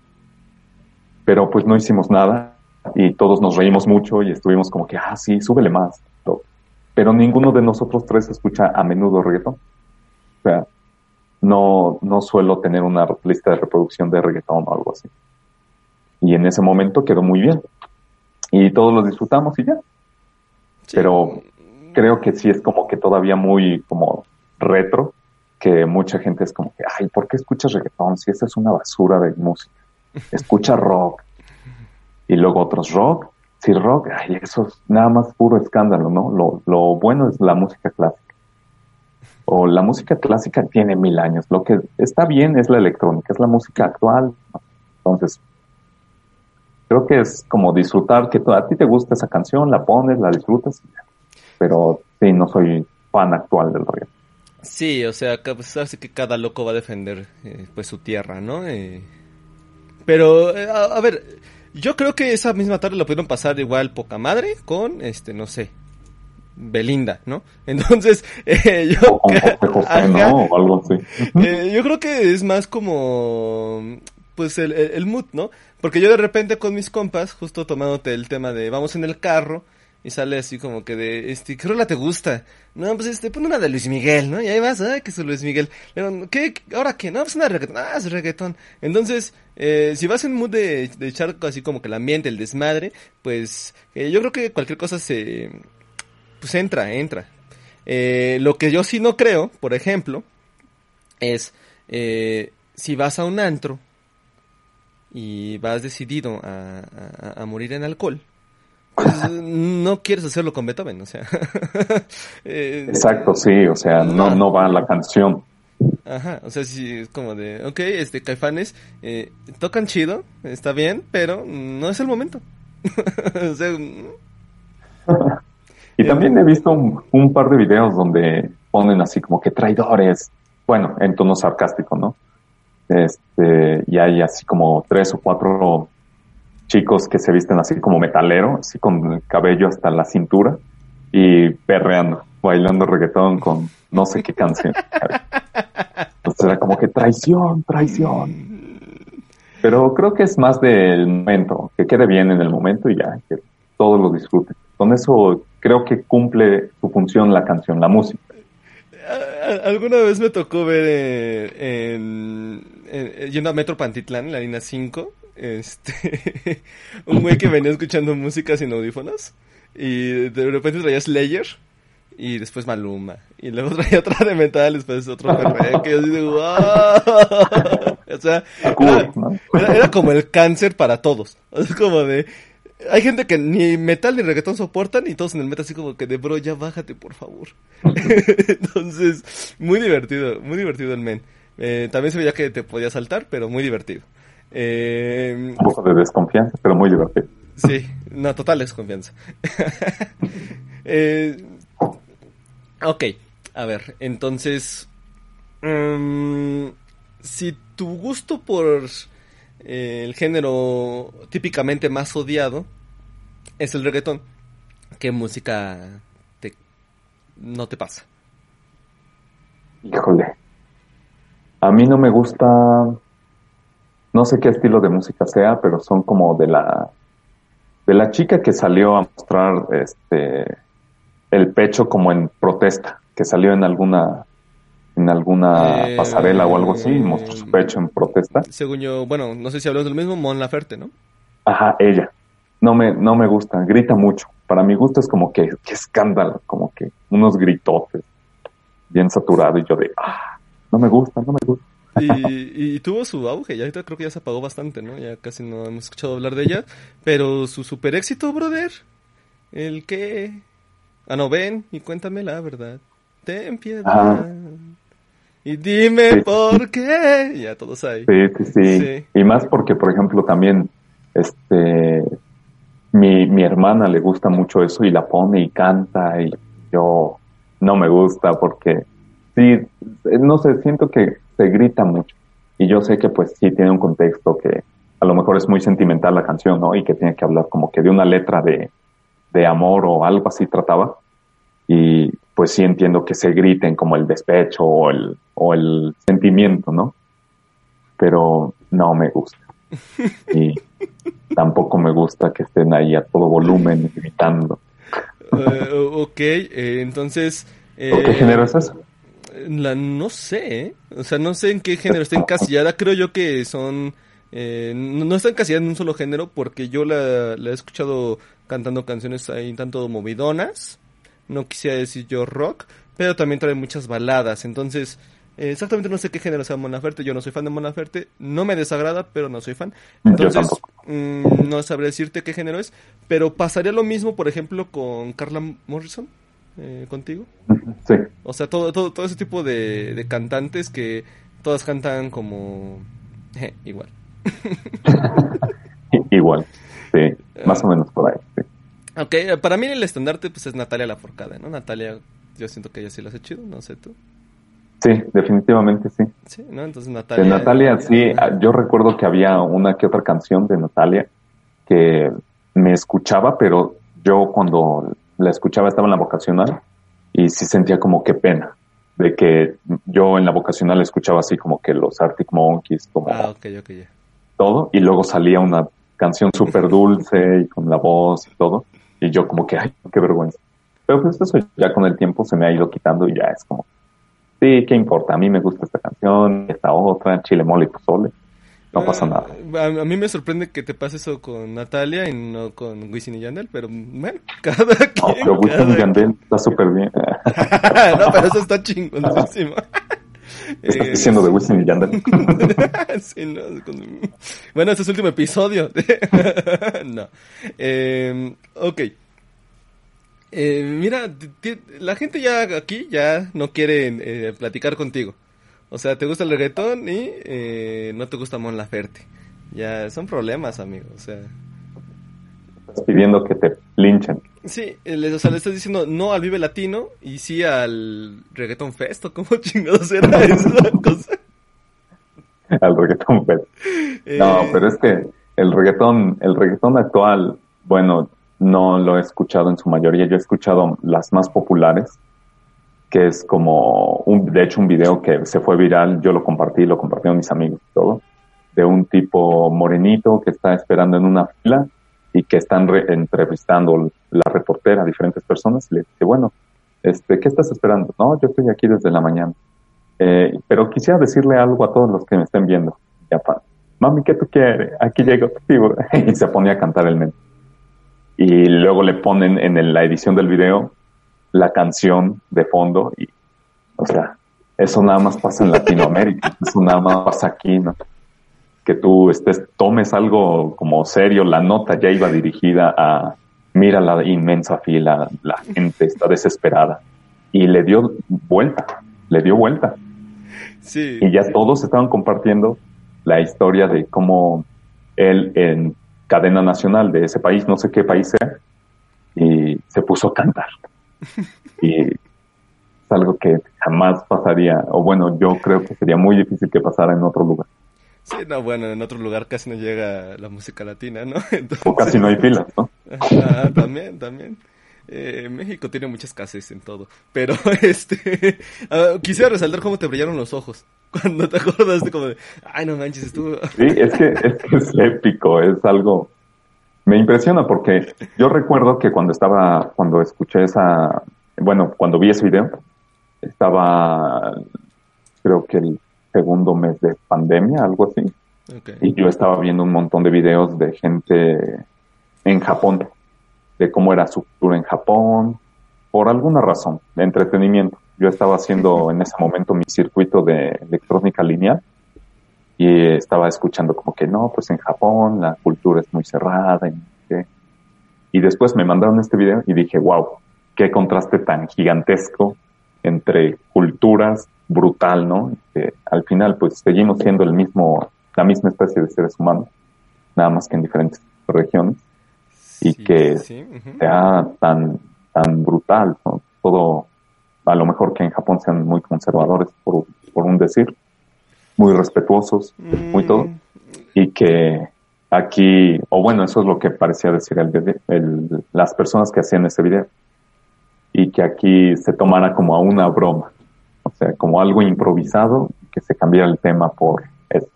C: Pero pues no hicimos nada y todos nos reímos mucho y estuvimos como que, ah, sí, súbele más. Pero ninguno de nosotros tres escucha a menudo reggaetón. O sea, no, no suelo tener una lista de reproducción de reggaetón o algo así. Y en ese momento quedó muy bien. Y todos lo disfrutamos y ya. Pero creo que sí es como que todavía muy como retro, que mucha gente es como que, ay, ¿por qué escuchas reggaetón si esa es una basura de música? Escucha rock. Y luego otros rock. Sí, rock, ay, eso es nada más puro escándalo, ¿no? Lo, lo bueno es la música clásica o la música clásica tiene mil años. Lo que está bien es la electrónica, es la música actual. Entonces, creo que es como disfrutar que a ti te gusta esa canción, la pones, la disfrutas. Pero sí, no soy fan actual del reggaetón.
B: Sí, o sea, pues hace que cada loco va a defender eh, pues su tierra, ¿no? Eh, pero, eh, a, ver, yo creo que esa misma tarde lo pudieron pasar igual poca madre con, este, no sé, Belinda, ¿no? Entonces, eh, yo, eh, yo creo que es más como, pues, el, mood, ¿no? Porque yo de repente con mis compas, justo tomándote el tema de vamos en el carro, y sale así como que de, este, ¿qué rola te gusta? No, pues este, pon una de Luis Miguel, ¿no? Y ahí vas, ay, que es Luis Miguel. Pero, ¿qué? ¿Ahora qué? No, pues una de reggaetón. Ah, es reggaetón. Entonces, eh, si vas en mood de, de echar así como que el ambiente, el desmadre, pues, eh, yo creo que cualquier cosa se, pues entra, entra. Eh, lo que yo sí no creo, por ejemplo, es, eh, si vas a un antro y vas decidido a, a, a morir en alcohol, pues, no quieres hacerlo con Beethoven, o sea.
C: eh, Exacto, sí, o sea, no, no va la canción.
B: Ajá, o sea, sí, es como de, ok, este, Caifanes, eh, tocan chido, está bien, pero no es el momento. o sea,
C: y también he visto un, un, par de videos donde ponen así como que traidores, bueno, en tono sarcástico, ¿no? Este, y hay así como tres o cuatro chicos que se visten así como metalero, así con el cabello hasta la cintura y perreando, bailando reggaetón con no sé qué canción. Entonces era como que traición, traición. Pero creo que es más del momento, que quede bien en el momento y ya, que todos lo disfruten. Con eso creo que cumple su función la canción, la música.
B: Alguna vez me tocó ver en, en, yendo a Metro Pantitlán, la línea 5, este, un güey que venía escuchando música sin audífonos y de repente traía Slayer y después Maluma y luego traía otra de metal después otro que yo digo wow o sea era, era, era, como el cáncer para todos. Es como de hay gente que ni metal ni reggaetón soportan y todos en el metal así como que de bro ya bájate por favor entonces muy divertido muy divertido el men eh, también se veía que te podía saltar pero muy divertido eh,
C: un poco de desconfianza, pero muy divertido.
B: Sí, no, total desconfianza. eh, ok, a ver, entonces, um, si tu gusto por eh, el género típicamente más odiado es el reggaetón, ¿qué música te, no te pasa?
C: Híjole, a mí no me gusta no sé qué estilo de música sea, pero son como de la de la chica que salió a mostrar este el pecho como en protesta, que salió en alguna en alguna eh, pasarela o algo así y mostró su pecho en protesta.
B: Según yo, bueno, no sé si hablamos del mismo, Mon Laferte, ¿no?
C: Ajá, ella. No me, no me gusta, grita mucho. Para mi gusto es como que, que escándalo, como que unos gritotes, bien saturado y yo de, ah, no me gusta, no me gusta.
B: Y, y, tuvo su auge, ya ahorita creo que ya se apagó bastante, ¿no? Ya casi no hemos escuchado hablar de ella. Pero su super éxito, brother. El que... Ah, no, ven y cuéntame la verdad. Ten piedad. Ah. Y dime sí. por qué. Ya todos ahí.
C: Sí, sí, sí, sí. Y más porque, por ejemplo, también, este, mi, mi hermana le gusta mucho eso y la pone y canta y yo no me gusta porque, sí, no sé, siento que se grita mucho. Y yo sé que pues sí tiene un contexto que a lo mejor es muy sentimental la canción, ¿no? Y que tiene que hablar como que de una letra de, de amor o algo así trataba. Y pues sí entiendo que se griten como el despecho o el, o el sentimiento, ¿no? Pero no me gusta. Y tampoco me gusta que estén ahí a todo volumen gritando.
B: Uh, ok, eh, entonces...
C: Eh, ¿Por qué género es eso?
B: La, no sé, o sea, no sé en qué género está encasillada. Creo yo que son. Eh, no está encasillada en un solo género porque yo la, la, he escuchado cantando canciones ahí tanto movidonas. No quisiera decir yo rock, pero también trae muchas baladas. Entonces, eh, exactamente no sé qué género sea Monaferte. Yo no soy fan de Monaferte. No me desagrada, pero no soy fan. Entonces, mmm, no sabré decirte qué género es. Pero pasaría lo mismo, por ejemplo, con Carla Morrison eh, contigo.
C: Sí.
B: O sea, todo, todo, todo ese tipo de, de cantantes que todas cantan como eh, igual.
C: igual, sí, más o menos por ahí. Sí.
B: Ok, para mí el estandarte pues es Natalia Laforcada, ¿no? Natalia, yo siento que ella sí lo hace chido, no sé tú.
C: Sí, definitivamente sí.
B: Sí, ¿no? Entonces Natalia.
C: De Natalia, sí, yo recuerdo que había una que otra canción de Natalia que me escuchaba, pero yo cuando la escuchaba, estaba en la vocacional y sí sentía como que pena de que yo en la vocacional escuchaba así como que los Arctic Monkeys, como
B: ah, okay, okay,
C: todo, y luego salía una canción súper dulce y con la voz y todo, Y yo como que, ay, qué vergüenza. Pero pues eso ya con el tiempo se me ha ido quitando y ya es como, sí, ¿qué importa? A mí me gusta esta canción, esta otra, chile, mole y pozole. No pasa
B: Ah,
C: nada.
B: A, a mí me sorprende que te pase eso con Natalia y no con Wisin y Yandel, pero bueno, cada quien.
C: No, pero Wisin
B: cada
C: y Yandel está súper bien.
B: no, pero eso está chingoncísimo.
C: Estás
B: Eh,
C: diciendo de Wisin y Yandel.
B: sí, no, con- Bueno, este es el último episodio. no. Eh, ok. Eh, mira, la gente ya aquí ya no quiere eh, platicar contigo. O sea, te gusta el reggaetón y eh, no te gusta Mon Laferte. Ya son problemas, amigo. O sea,
C: Estás pidiendo que te linchen
B: sí, eh, le, o sea, le estás diciendo no al Vive Latino y sí al Reggaetón Festo. ¿Cómo chingados era esa cosa?
C: al reggaetón. pues. No,
B: Eh,
C: pero es que el reggaetón, el reggaetón actual, bueno, no lo he escuchado en su mayoría. Yo he escuchado las más populares, que es como, un, de hecho, un video que se fue viral. Yo lo compartí, lo compartieron mis amigos y todo, de un tipo morenito que está esperando en una fila y que están re- entrevistando la reportera a diferentes personas. Y le dice, bueno, este, ¿qué estás esperando? No, yo estoy aquí desde la mañana. Eh, pero quisiera decirle algo a todos los que me estén viendo. Ya, mami, ¿qué tú quieres? Aquí llego. y se ponía a cantar el men. Y luego le ponen en la edición del video la canción de fondo y, o sea, eso nada más pasa en Latinoamérica, eso nada más pasa aquí, ¿no? Que tú estés, tomes algo como serio, la nota ya iba dirigida a, mira la inmensa fila, la gente está desesperada. Y le dio vuelta, le dio vuelta
B: sí.
C: y ya todos estaban compartiendo la historia de cómo él en cadena nacional de ese país, no sé qué país sea, y se puso a cantar. Y es algo que jamás pasaría, o bueno, yo creo que sería muy difícil que pasara en otro lugar.
B: Sí, no, bueno, en otro lugar casi no llega la música latina, ¿no? Entonces,
C: O casi no hay filas, ¿no?
B: Ajá, también, también. Eh, México tiene muchas escasez en todo. Pero, este, ah, quisiera resaltar cómo te brillaron los ojos. Cuando te acuerdas de como de, ay, no manches, estuvo...
C: Sí, es que, es que es épico, es algo, me impresiona porque yo recuerdo que cuando estaba, cuando escuché esa, bueno, cuando vi ese video, estaba, creo que el segundo mes de pandemia, algo así, y yo estaba viendo un montón de videos de gente en Japón, de cómo era su cultura en Japón, por alguna razón, de entretenimiento. Yo estaba haciendo en ese momento mi circuito de electrónica lineal y estaba escuchando como que no, pues en Japón la cultura es muy cerrada y, después me mandaron este video y dije, wow, qué contraste tan gigantesco entre culturas, brutal, ¿no? Que al final pues seguimos siendo el mismo, la misma especie de seres humanos, nada más que en diferentes regiones y
B: Sí,
C: que
B: sí,
C: sea tan, tan brutal, ¿no? Todo, a lo mejor que en Japón sean muy conservadores, por, por un decir, muy respetuosos, muy todo,
B: Mm,
C: y que aquí, o bueno, eso es lo que parecía decir el, video- el- las personas que hacían ese video, y que aquí se tomara como a una broma, o sea, como algo improvisado, que se cambiara el tema por eso.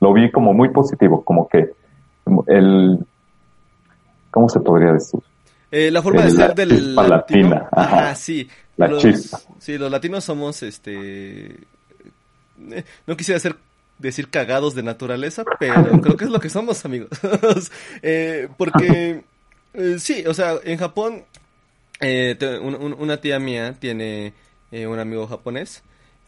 C: Lo vi como muy positivo, como que el, ¿cómo se podría decir?
B: Eh, la forma de
C: El-
B: ser
C: la
B: del
C: chispa
B: latino.
C: latina, ajá.
B: Ajá, sí.
C: La
B: los,
C: chispa.
B: Sí, los latinos somos, este... eh, No quisiera ser decir cagados de naturaleza, pero creo que es lo que somos, amigos. Eh, porque, eh, sí, o sea, en Japón, eh, te- un- un- una tía mía tiene un amigo japonés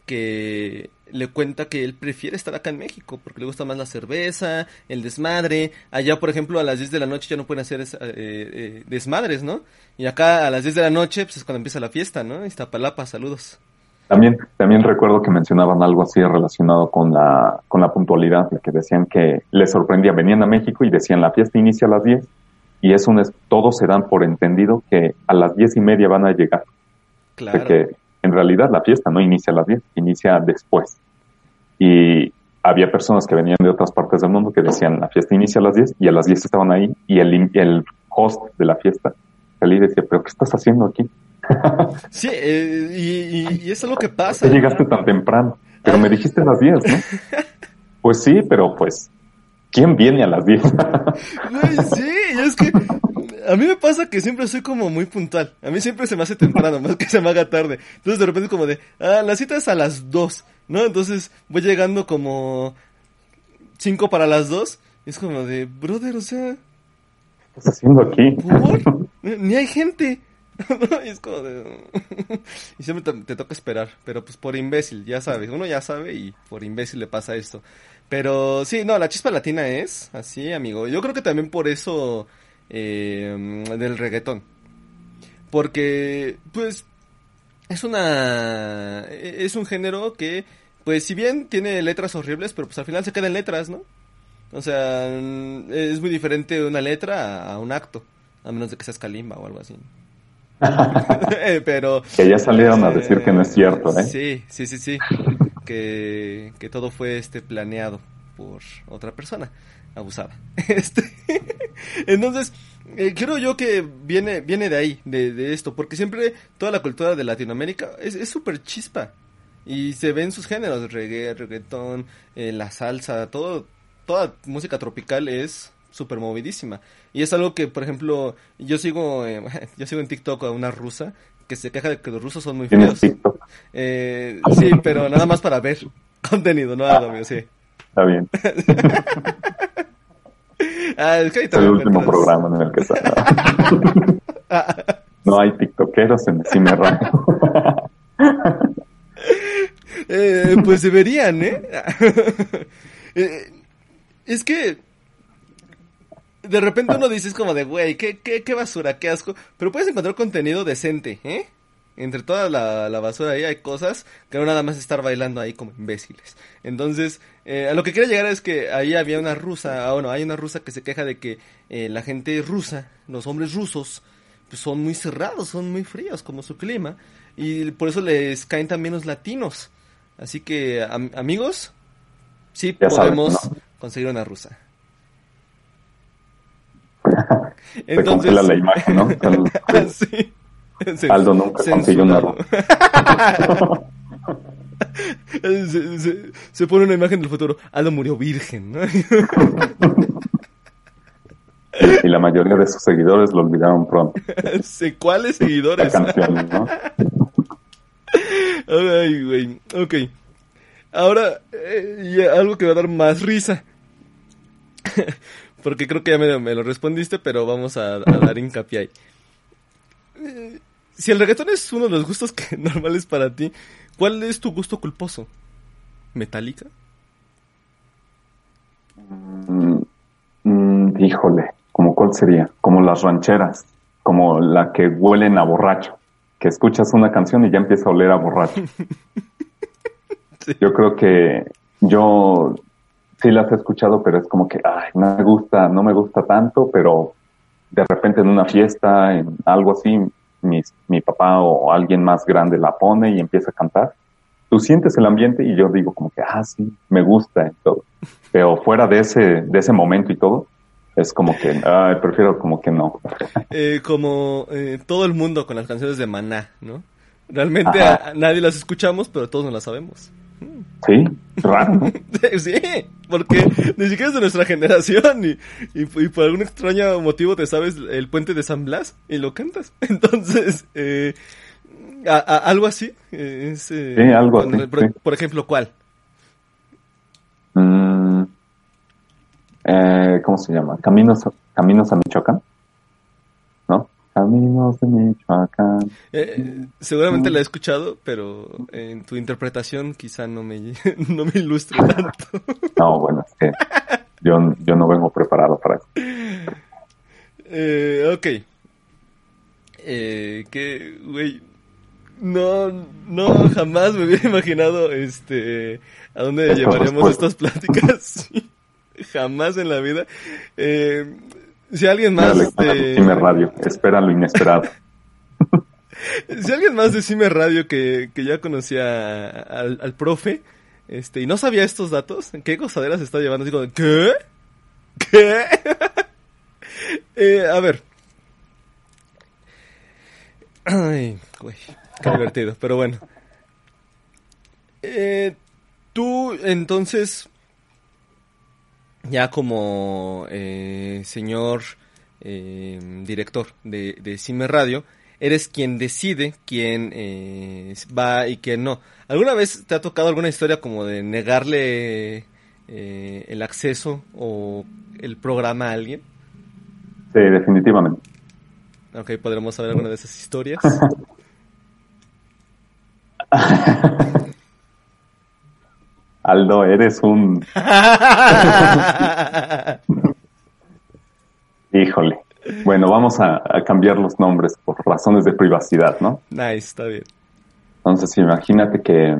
B: que le cuenta que él prefiere estar acá en México porque le gusta más la cerveza, el desmadre. Allá, por ejemplo, a las 10 de la noche ya no pueden hacer esa- eh, eh, desmadres, ¿no? Y acá a las 10 de la noche, pues es cuando empieza la fiesta, ¿no? Iztapalapa, saludos.
C: También, también recuerdo que mencionaban algo así relacionado con la, con la puntualidad, que decían que les sorprendía, venían a México y decían la fiesta inicia a las 10 y es un, es- todos se dan por entendido que a las diez y media van a llegar,
B: Claro.
C: que en realidad la fiesta no inicia a las 10, inicia después. Y había personas que venían de otras partes del mundo que decían la fiesta inicia a las 10 y a las 10 estaban ahí y el, el host de la fiesta salía y decía, pero ¿qué estás haciendo aquí?
B: Sí, eh, y, y- y eso es lo que pasa.
C: ¿Por qué llegaste tan temprano? Pero me dijiste a las 10, ¿no? Pues sí, pero pues, ¿quién viene a las 10?
B: Güey, sí, es que a mí me pasa que siempre soy como muy puntual. A mí siempre se me hace temprano, más que se me haga tarde. Entonces de repente es como de, ah, la cita es a las dos, ¿no? Entonces voy llegando como cinco para las dos. Y es como de, brother, o sea...
C: ¿Qué estás haciendo aquí?
B: ¿Por? Ni hay gente. y es como de... y siempre te, te, toca esperar, pero pues por imbécil, ya sabes, uno ya sabe y por imbécil le pasa esto. Pero sí, no, la chispa latina es así, amigo. Yo creo que también por eso eh, del reggaetón. Porque, pues, es una... Es un género que, pues, si bien tiene letras horribles, pero pues al final se quedan letras, ¿no? O sea, es muy diferente una letra a, un acto, a menos de que seas Kalimba o algo así. pero...
C: Que ya salieron a decir que no es cierto, ¿eh?
B: Sí, sí, sí, sí. Que, que todo fue este planeado por otra persona abusada. Este, entonces, eh, creo yo que viene, viene de ahí, de, de, esto, porque siempre toda la cultura de Latinoamérica es súper chispa. Y se ven sus géneros, reggae, reggaetón, eh, la salsa, todo, toda música tropical es súper movidísima. Y es algo que, por ejemplo, yo sigo, eh, yo sigo en TikTok a una rusa que se queja de que los rusos son muy feos. Eh, sí, pero nada más para ver contenido, no algo mío, sí.
C: Está bien.
B: ah, es, que
C: el último programa en el que está. no hay tiktokeros en Cime Radio.
B: eh, pues deberían, ¿eh? ¿eh? Es que de repente uno dice es como de, güey, ¿qué, qué, qué basura, qué asco. Pero puedes encontrar contenido decente, ¿eh? Entre toda la, la, basura ahí hay cosas que no nada más estar bailando ahí como imbéciles. Entonces, eh, a lo que quiero llegar es que ahí había una rusa, ah, bueno, hay una rusa que se queja de que eh, la gente rusa, los hombres rusos, pues son muy cerrados, son muy fríos como su clima. Y por eso les caen también los latinos. Así que, am amigos, sí
C: Ya
B: podemos
C: sabes, ¿no?
B: conseguir una rusa.
C: Congela la imagen, ¿no? Al-
B: sí.
C: Aldo nunca consiguió una rusa.
B: se, se- se pone una imagen del futuro. Aldo murió virgen, ¿no?
C: Y la mayoría de sus seguidores lo olvidaron pronto.
B: Cuáles
C: La
B: seguidores.
C: canción, ¿no?
B: Ay, güey. Ok. Ahora, eh, algo que va a dar más risa. Porque creo que ya me, me lo respondiste, pero vamos a, a dar hincapié ahí. Eh, Si el reggaetón es uno de los gustos que normales para ti, ¿cuál es tu gusto culposo? ¿Metálica?
C: Mm, mm, híjole, ¿como cuál sería? Como las rancheras, como la que huelen a borracho, que escuchas una canción y ya empieza a oler a borracho.
B: Sí.
C: Yo creo que yo sí las he escuchado, pero es como que, ay, no me gusta, no me gusta tanto, pero de repente en una fiesta, en algo así, mi, mi papá o alguien más grande la pone y empieza a cantar. Tú sientes el ambiente y yo digo como que, ah, sí, me gusta y todo. Pero fuera de ese, de ese momento y todo, es como que, prefiero como que no.
B: Eh, como eh, todo el mundo con las canciones de Maná, ¿no? Realmente a- nadie las escuchamos, pero todos nos las sabemos.
C: Sí, raro, ¿no?
B: Sí, porque ni siquiera es de nuestra generación y, y, y por algún extraño motivo te sabes el puente de San Blas y lo cantas. Entonces, eh, a- a- algo así. eh, es, eh,
C: Sí, algo así,
B: Por,
C: sí.
B: por ejemplo, ¿cuál?
C: Mm, eh, ¿Cómo se llama? Caminos, Caminos a Michoacán. ¿No? Caminos de Michoacán.
B: Eh, seguramente la he escuchado, pero en tu interpretación quizá no me, no me ilustre tanto.
C: No, bueno, es que yo, yo no vengo preparado para eso.
B: Eh, ok. Eh, que, güey, no, no, jamás me hubiera imaginado, este, a dónde llevaríamos estas pláticas. Jamás en la vida. Eh, si alguien más,
C: de Cime Radio. Espera lo inesperado.
B: si alguien más de Cime Radio que, que ya conocía al, al profe, este, y no sabía estos datos, ¿qué gozadera se está llevando? De, ¿qué? ¿Qué? Eh, a ver. Ay, güey, qué divertido, pero bueno. Eh, tú, entonces, ya como eh, señor eh, director de, de Cime Radio, eres quien decide quién eh, va y quién no. ¿Alguna vez te ha tocado alguna historia como de negarle eh, el acceso o el programa a alguien?
C: Sí, definitivamente.
B: Ok, ¿podremos saber alguna de esas historias?
C: Aldo, eres un... Híjole. Bueno, vamos a, cambiar los nombres por razones de privacidad, ¿no?
B: Nice, está bien.
C: Entonces, imagínate que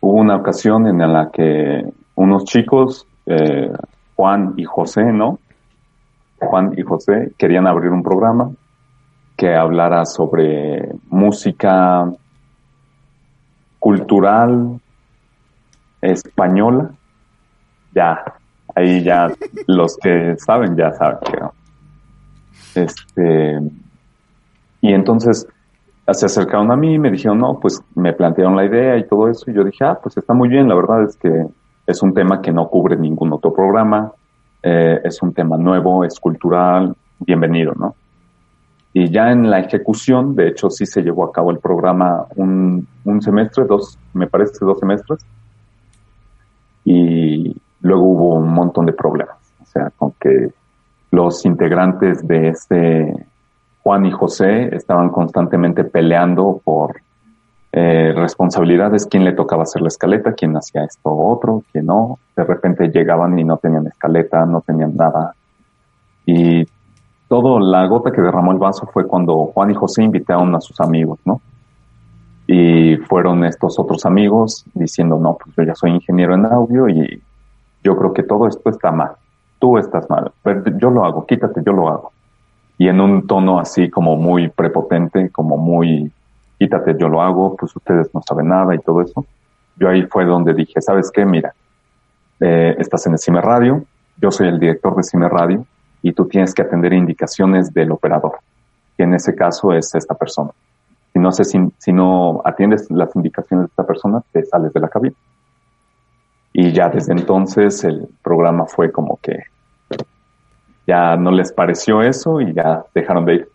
C: hubo una ocasión en la que unos chicos, eh, Juan y José, ¿no? Juan y José querían abrir un programa que hablara sobre música cultural española. Ya, ahí ya los que saben ya saben no. Este, y entonces se acercaron a mí y me dijeron, no, pues me plantearon la idea y todo eso. Y yo dije, ah, pues está muy bien. La verdad es que es un tema que no cubre ningún otro programa. Eh, es un tema nuevo, es cultural. Bienvenido, ¿no? Y ya en la ejecución, de hecho, sí se llevó a cabo el programa un, un semestre, dos, me parece dos semestres. Y luego hubo un montón de problemas. O sea, con que los integrantes de este Juan y José estaban constantemente peleando por eh, responsabilidades, quién le tocaba hacer la escaleta, quién hacía esto o otro, quién no. De repente llegaban y no tenían escaleta, no tenían nada. Y todo, la gota que derramó el vaso fue cuando Juan y José invitaron a sus amigos, ¿no? Y fueron estos otros amigos diciendo, no, pues yo ya soy ingeniero en audio y yo creo que todo esto está mal tú estás mal, pero yo lo hago, quítate, yo lo hago. Y en un tono así como muy prepotente, como muy, quítate, yo lo hago, pues ustedes no saben nada y todo eso. Yo ahí fue donde dije, ¿sabes qué? Mira, eh, estás en el CIME Radio, yo soy el director de CIME Radio y tú tienes que atender indicaciones del operador, que en ese caso es esta persona. Si no, sé, si, si no atiendes las indicaciones de esta persona, te sales de la cabina. Y ya desde entonces el programa fue como que ya no les pareció eso y ya dejaron de ir.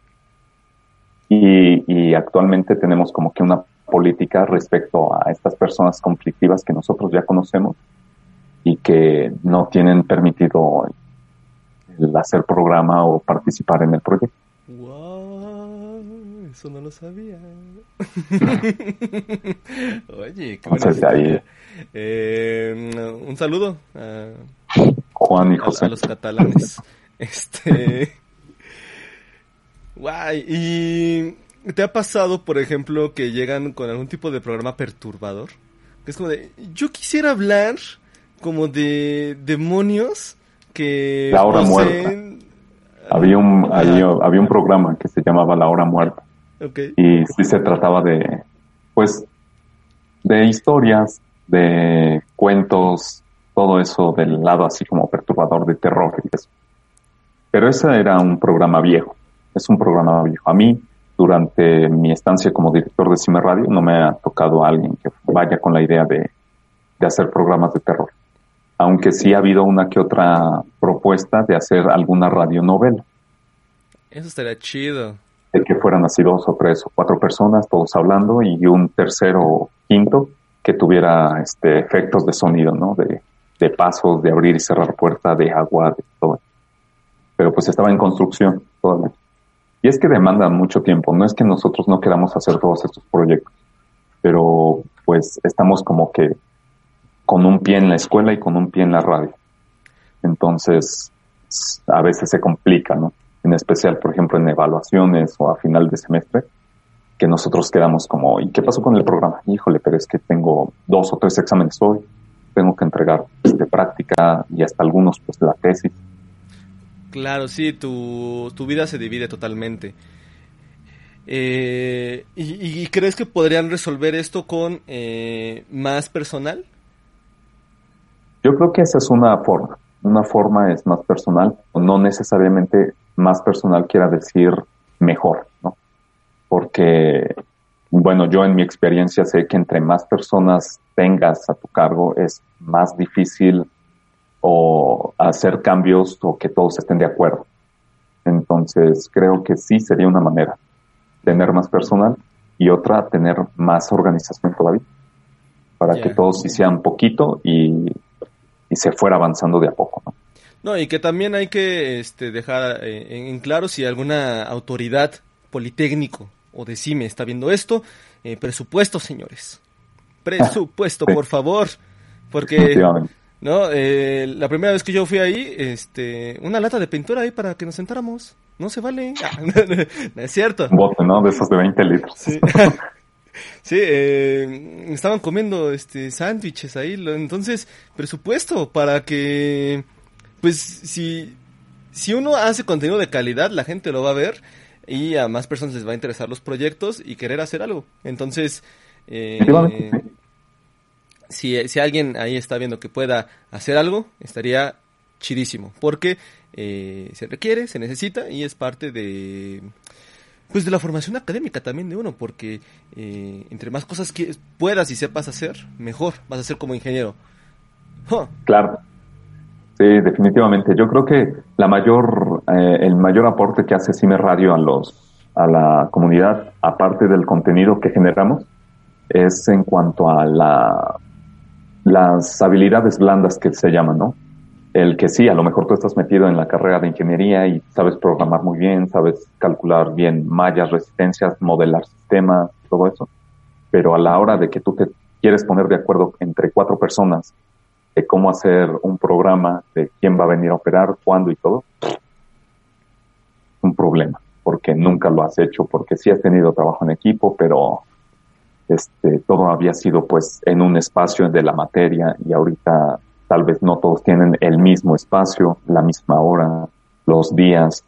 C: Y, actualmente tenemos como que una política respecto a estas personas conflictivas que nosotros ya conocemos y que no tienen permitido el hacer programa o participar en el proyecto.
B: Wow, eso no lo sabía. Oye, qué eh, un saludo a
C: Juan y José.
B: A, los catalanes. Este. Guay. ¿Y te ha pasado, por ejemplo, que llegan con algún tipo de programa perturbador? Que es como de. Yo quisiera hablar como de demonios que.
C: La hora muerta. Había un, había, un programa que se llamaba La hora muerta. Y sí se trataba de. Pues. De historias de cuentos, todo eso del lado así como perturbador de terror y eso. Pero ese era un programa viejo, es un programa viejo. A mí, durante mi estancia como director de Cime Radio, no me ha tocado alguien que vaya con la idea de, de hacer programas de terror. Aunque sí ha habido una que otra propuesta de hacer alguna radionovela.
B: Eso estaría chido.
C: De que fueran así dos o tres o cuatro personas, todos hablando, y un tercero o quinto que tuviera este, efectos de sonido, ¿no? De, de pasos, de abrir y cerrar puerta, de agua, de todo. Pero pues estaba en construcción todavía. Y es que demandan mucho tiempo. No es que nosotros no queramos hacer todos estos proyectos, pero pues estamos como que con un pie en la escuela y con un pie en la radio. Entonces, a veces se complica, ¿no? En especial, por ejemplo, en evaluaciones o a final de semestre, que nosotros quedamos como, ¿y qué pasó con el programa? Híjole, pero es que tengo dos o tres exámenes hoy, tengo que entregar de práctica y hasta algunos pues la tesis.
B: Claro, sí, tu, tu vida se divide totalmente. Eh, y, crees que podrían resolver esto con eh, más personal?
C: Yo creo que esa es una forma. Una forma es más personal, no necesariamente más personal quiera decir mejor, ¿no? porque, bueno, yo en mi experiencia sé que entre más personas tengas a tu cargo es más difícil o hacer cambios o que todos estén de acuerdo. Entonces creo que sí sería una manera tener más personal y otra tener más organización todavía para que todos hicieran poquito y, y, se fuera avanzando de a poco. ¿no?
B: No, y que también hay que este, dejar eh, en claro si alguna autoridad politécnico o de CIME está viendo esto, eh, presupuesto, señores. Presupuesto, por favor. Porque no, eh, la primera vez que yo fui ahí, este, una lata de pintura ahí para que nos sentáramos. No se vale. no, es cierto.
C: Un bote, ¿no? De esos de 20 litros.
B: Sí. Sí, eh, estaban comiendo este sándwiches ahí, entonces presupuesto para que pues si si uno hace contenido de calidad, la gente lo va a ver y a más personas les va a interesar los proyectos y querer hacer algo. Entonces, eh, si, si alguien ahí está viendo que pueda hacer algo, estaría chidísimo, porque eh, se requiere, se necesita y es parte de pues de la formación académica también de uno, porque eh, entre más cosas que puedas y sepas hacer, mejor vas a ser como ingeniero.
C: Claro. Sí, definitivamente. Yo creo que la mayor, eh, el mayor aporte que hace Cime Radio a los, a la comunidad, aparte del contenido que generamos, es en cuanto a la, las habilidades blandas que se llaman, ¿no? El que sí, a lo mejor tú estás metido en la carrera de ingeniería y sabes programar muy bien, sabes calcular bien mallas, resistencias, modelar sistemas, todo eso, pero a la hora de que tú te quieres poner de acuerdo entre cuatro personas de cómo hacer un programa, de quién va a venir a operar, cuándo y todo, un problema, porque nunca lo has hecho, porque sí has tenido trabajo en equipo, pero este, todo había sido pues en un espacio de la materia y ahorita tal vez no todos tienen el mismo espacio, la misma hora, los días.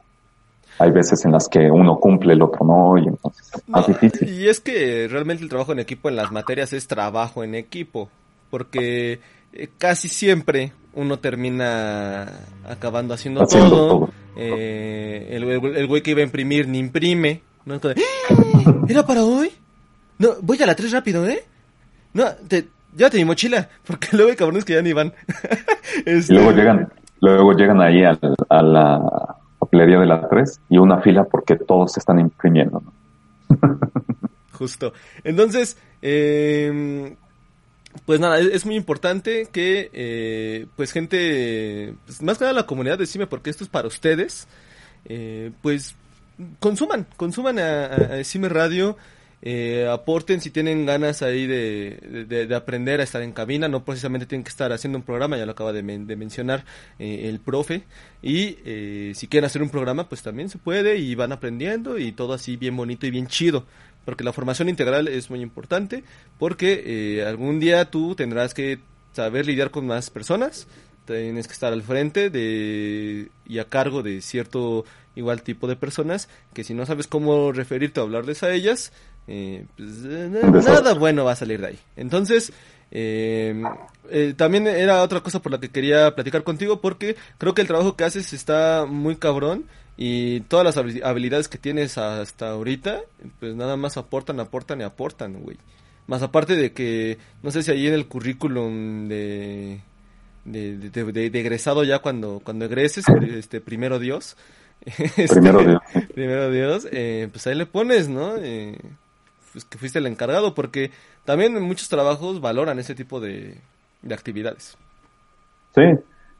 C: Hay veces en las que uno cumple, el otro no, y entonces es más difícil.
B: Y es que realmente el trabajo en equipo en las materias es trabajo en equipo, porque eh, casi siempre uno termina acabando haciendo, todo. Eh, el, güey que iba a imprimir ni imprime. ¿no? ¡Ah! ¿Era para hoy? No, voy a la 3 rápido, ¿eh? No, te, llévate mi mochila, porque luego hay cabrones que ya ni van.
C: Este, luego llegan, luego llegan ahí a, la papelería de la 3 y una fila porque todos se están imprimiendo.
B: Justo. Entonces, eh, pues nada, es, muy importante que, eh, pues gente, pues más que nada la comunidad de Cime, porque esto es para ustedes, eh, pues consuman, consuman a, a Cime Radio. Eh, aporten si tienen ganas ahí de, aprender a estar en cabina, no precisamente tienen que estar haciendo un programa, ya lo acaba de, mencionar eh, el profe, y eh, si quieren hacer un programa, pues también se puede y van aprendiendo y todo así bien bonito y bien chido, porque la formación integral es muy importante, porque algún día tú tendrás que saber lidiar con más personas, tienes que estar al frente de y a cargo de cierto igual tipo de personas que si no sabes cómo referirte o hablarles a ellas, eh, pues, eh, nada bueno va a salir de ahí. Entonces, eh, también era otra cosa por la que quería platicar contigo porque creo que el trabajo que haces está muy cabrón y todas las habilidades que tienes hasta ahorita, pues nada más aportan, aportan y aportan, güey. Más aparte de que, no sé si ahí en el currículum de, de, egresado ya cuando, cuando egreses, este, primero Dios. Este, primero Dios. primero Dios, pues ahí le pones, ¿no? Eh, pues, que fuiste el encargado, porque también en muchos trabajos valoran ese tipo de, actividades.
C: Sí,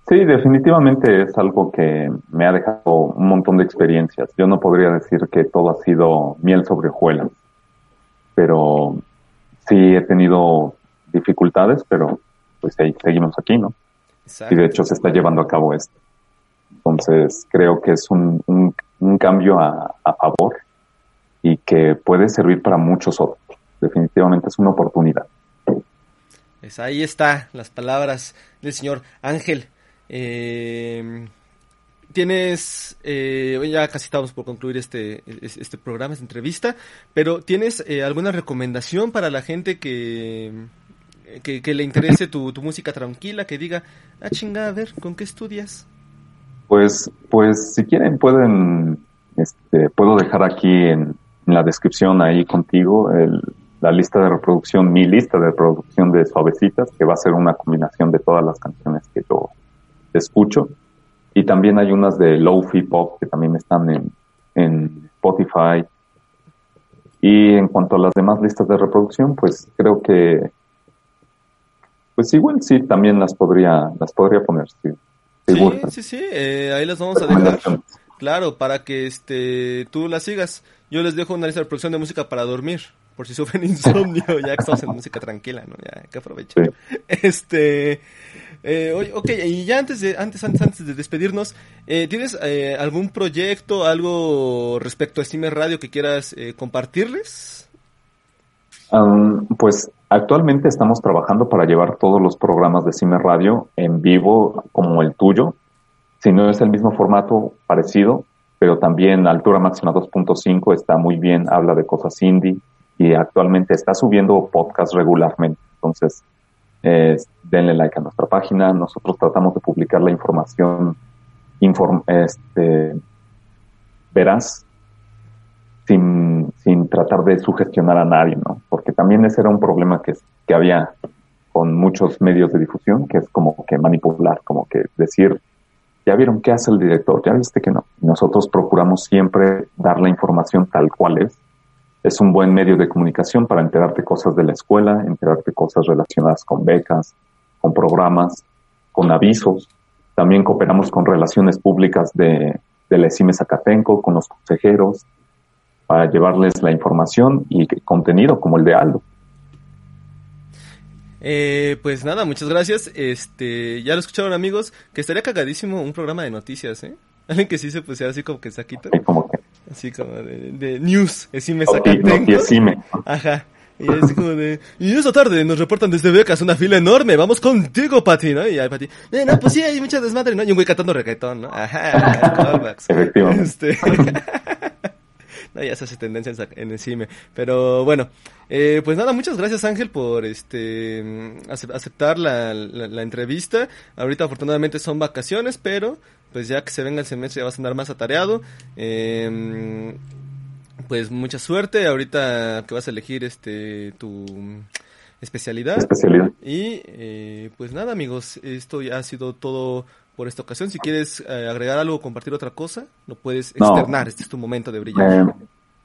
C: sí, definitivamente es algo que me ha dejado un montón de experiencias. Yo no podría decir que todo ha sido miel sobre hojuelas, pero sí he tenido dificultades, pero pues ahí seguimos aquí, ¿no? Y de hecho se está llevando a cabo esto. Entonces creo que es un, un, cambio a, a favor y que puede servir para muchos otros. Definitivamente es una oportunidad.
B: Pues ahí está las palabras del señor Ángel. Eh, tienes, eh, ya casi estamos por concluir este, este programa, esta entrevista, pero ¿tienes eh, alguna recomendación para la gente que, que, le interese tu, tu, música tranquila, que diga, ah chinga, a ver, ¿con qué estudias?
C: Pues, pues si quieren pueden, este, puedo dejar aquí en, en la descripción ahí contigo el, la lista de reproducción, mi lista de reproducción de Suavecitas, que va a ser una combinación de todas las canciones que yo escucho. y también hay unas de Low-Fi Pop que también están en, en Spotify. Y en cuanto a las demás listas de reproducción, pues creo que, pues igual sí, también las podría, las podría poner, sí.
B: Sí, sí, sí, eh, ahí las vamos a dejar. Claro, para que este tú las sigas. Yo les dejo una lista de reproducción de música para dormir, por si sufren insomnio, ya que estamos en música tranquila, ¿no? Ya que aprovechen. Este, eh, ok, y ya antes de, antes, antes, antes de despedirnos, eh, ¿tienes eh, algún proyecto, algo respecto a Steam Radio que quieras eh, compartirles?
C: Um, pues actualmente estamos trabajando para llevar todos los programas de Cime Radio en vivo como el tuyo. Si no es el mismo formato, parecido, pero también Altura Máxima 2.5 está muy bien, habla de cosas indie y actualmente está subiendo podcast regularmente. Entonces, eh, denle like a nuestra página. Nosotros tratamos de publicar la información inform este, verás sin, sin tratar de sugestionar a nadie, ¿no? Porque también ese era un problema que, que había con muchos medios de difusión, que es como que manipular, como que decir, ya vieron qué hace el director, ya viste que no. Nosotros procuramos siempre dar la información tal cual es es un buen medio de comunicación para enterarte cosas de la escuela, enterarte cosas relacionadas con becas, con programas, con avisos. También cooperamos con relaciones públicas de, la ESIME Zacatenco, con los consejeros, para llevarles la información y contenido como el de Aldo.
B: Eh, pues nada, muchas gracias. Este, ya lo escucharon amigos, que estaría cagadísimo un programa de noticias, ¿eh? Alguien que sí se pusiera así como que saquito.
C: como que
B: Así como de, de news, así me saca Ajá. Y es como de, y esta tarde nos reportan desde becas una fila enorme, vamos contigo, Pati, ¿no? Y ahí Pati, eh, no, pues sí, hay mucha desmadre, ¿no? Y un güey cantando reggaetón, ¿no? Ajá.
C: Efectivamente.
B: Este... no, ya se hace tendencia en, el CIME. Pero bueno, eh, pues nada, muchas gracias Ángel por este aceptar la, la, la, entrevista. Ahorita afortunadamente son vacaciones, pero pues ya que se venga el semestre ya vas a andar más atareado. Eh, pues mucha suerte ahorita que vas a elegir este tu especialidad.
C: especialidad.
B: Y eh, pues nada amigos, esto ya ha sido todo por esta ocasión. Si quieres eh, agregar algo o compartir otra cosa, lo puedes externar. Este es tu momento de brillar.
C: Eh,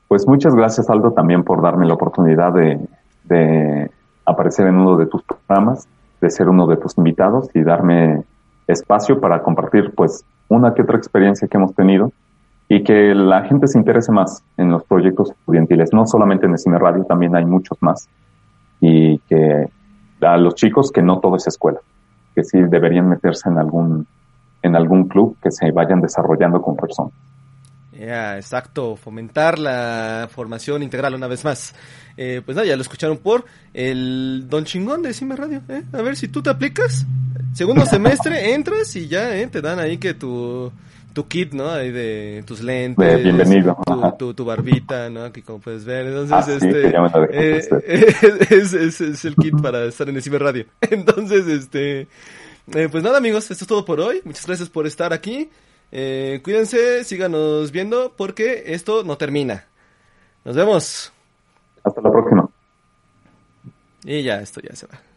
C: pues muchas gracias Aldo también por darme la oportunidad de, de aparecer en uno de tus programas, de ser uno de tus invitados y darme espacio para compartir pues una que otra experiencia que hemos tenido y que la gente se interese más en los proyectos estudiantiles, no solamente en el Cine Radio, también hay muchos más. Y que a los chicos que no todo es escuela, que sí deberían meterse en algún, en algún club que se vayan desarrollando con personas.
B: Ya, exacto, fomentar la formación integral una vez más. Eh, pues nada, ya lo escucharon por el Don Chingón de Cime Radio. ¿eh? A ver si tú te aplicas. Segundo semestre entras y ya eh, te dan ahí que tu, tu kit, ¿no? Ahí de tus lentes.
C: bienvenido.
B: Tu, tu, tu, barbita, ¿no? Que como puedes ver. Entonces, ah, este. Eh, es, es, es, el kit para estar en el Cime Radio. Entonces, este. Eh, pues nada, amigos, esto es todo por hoy. Muchas gracias por estar aquí. Eh, cuídense, síganos viendo porque esto no termina. Nos vemos.
C: Hasta la próxima.
B: Y ya, esto ya se va.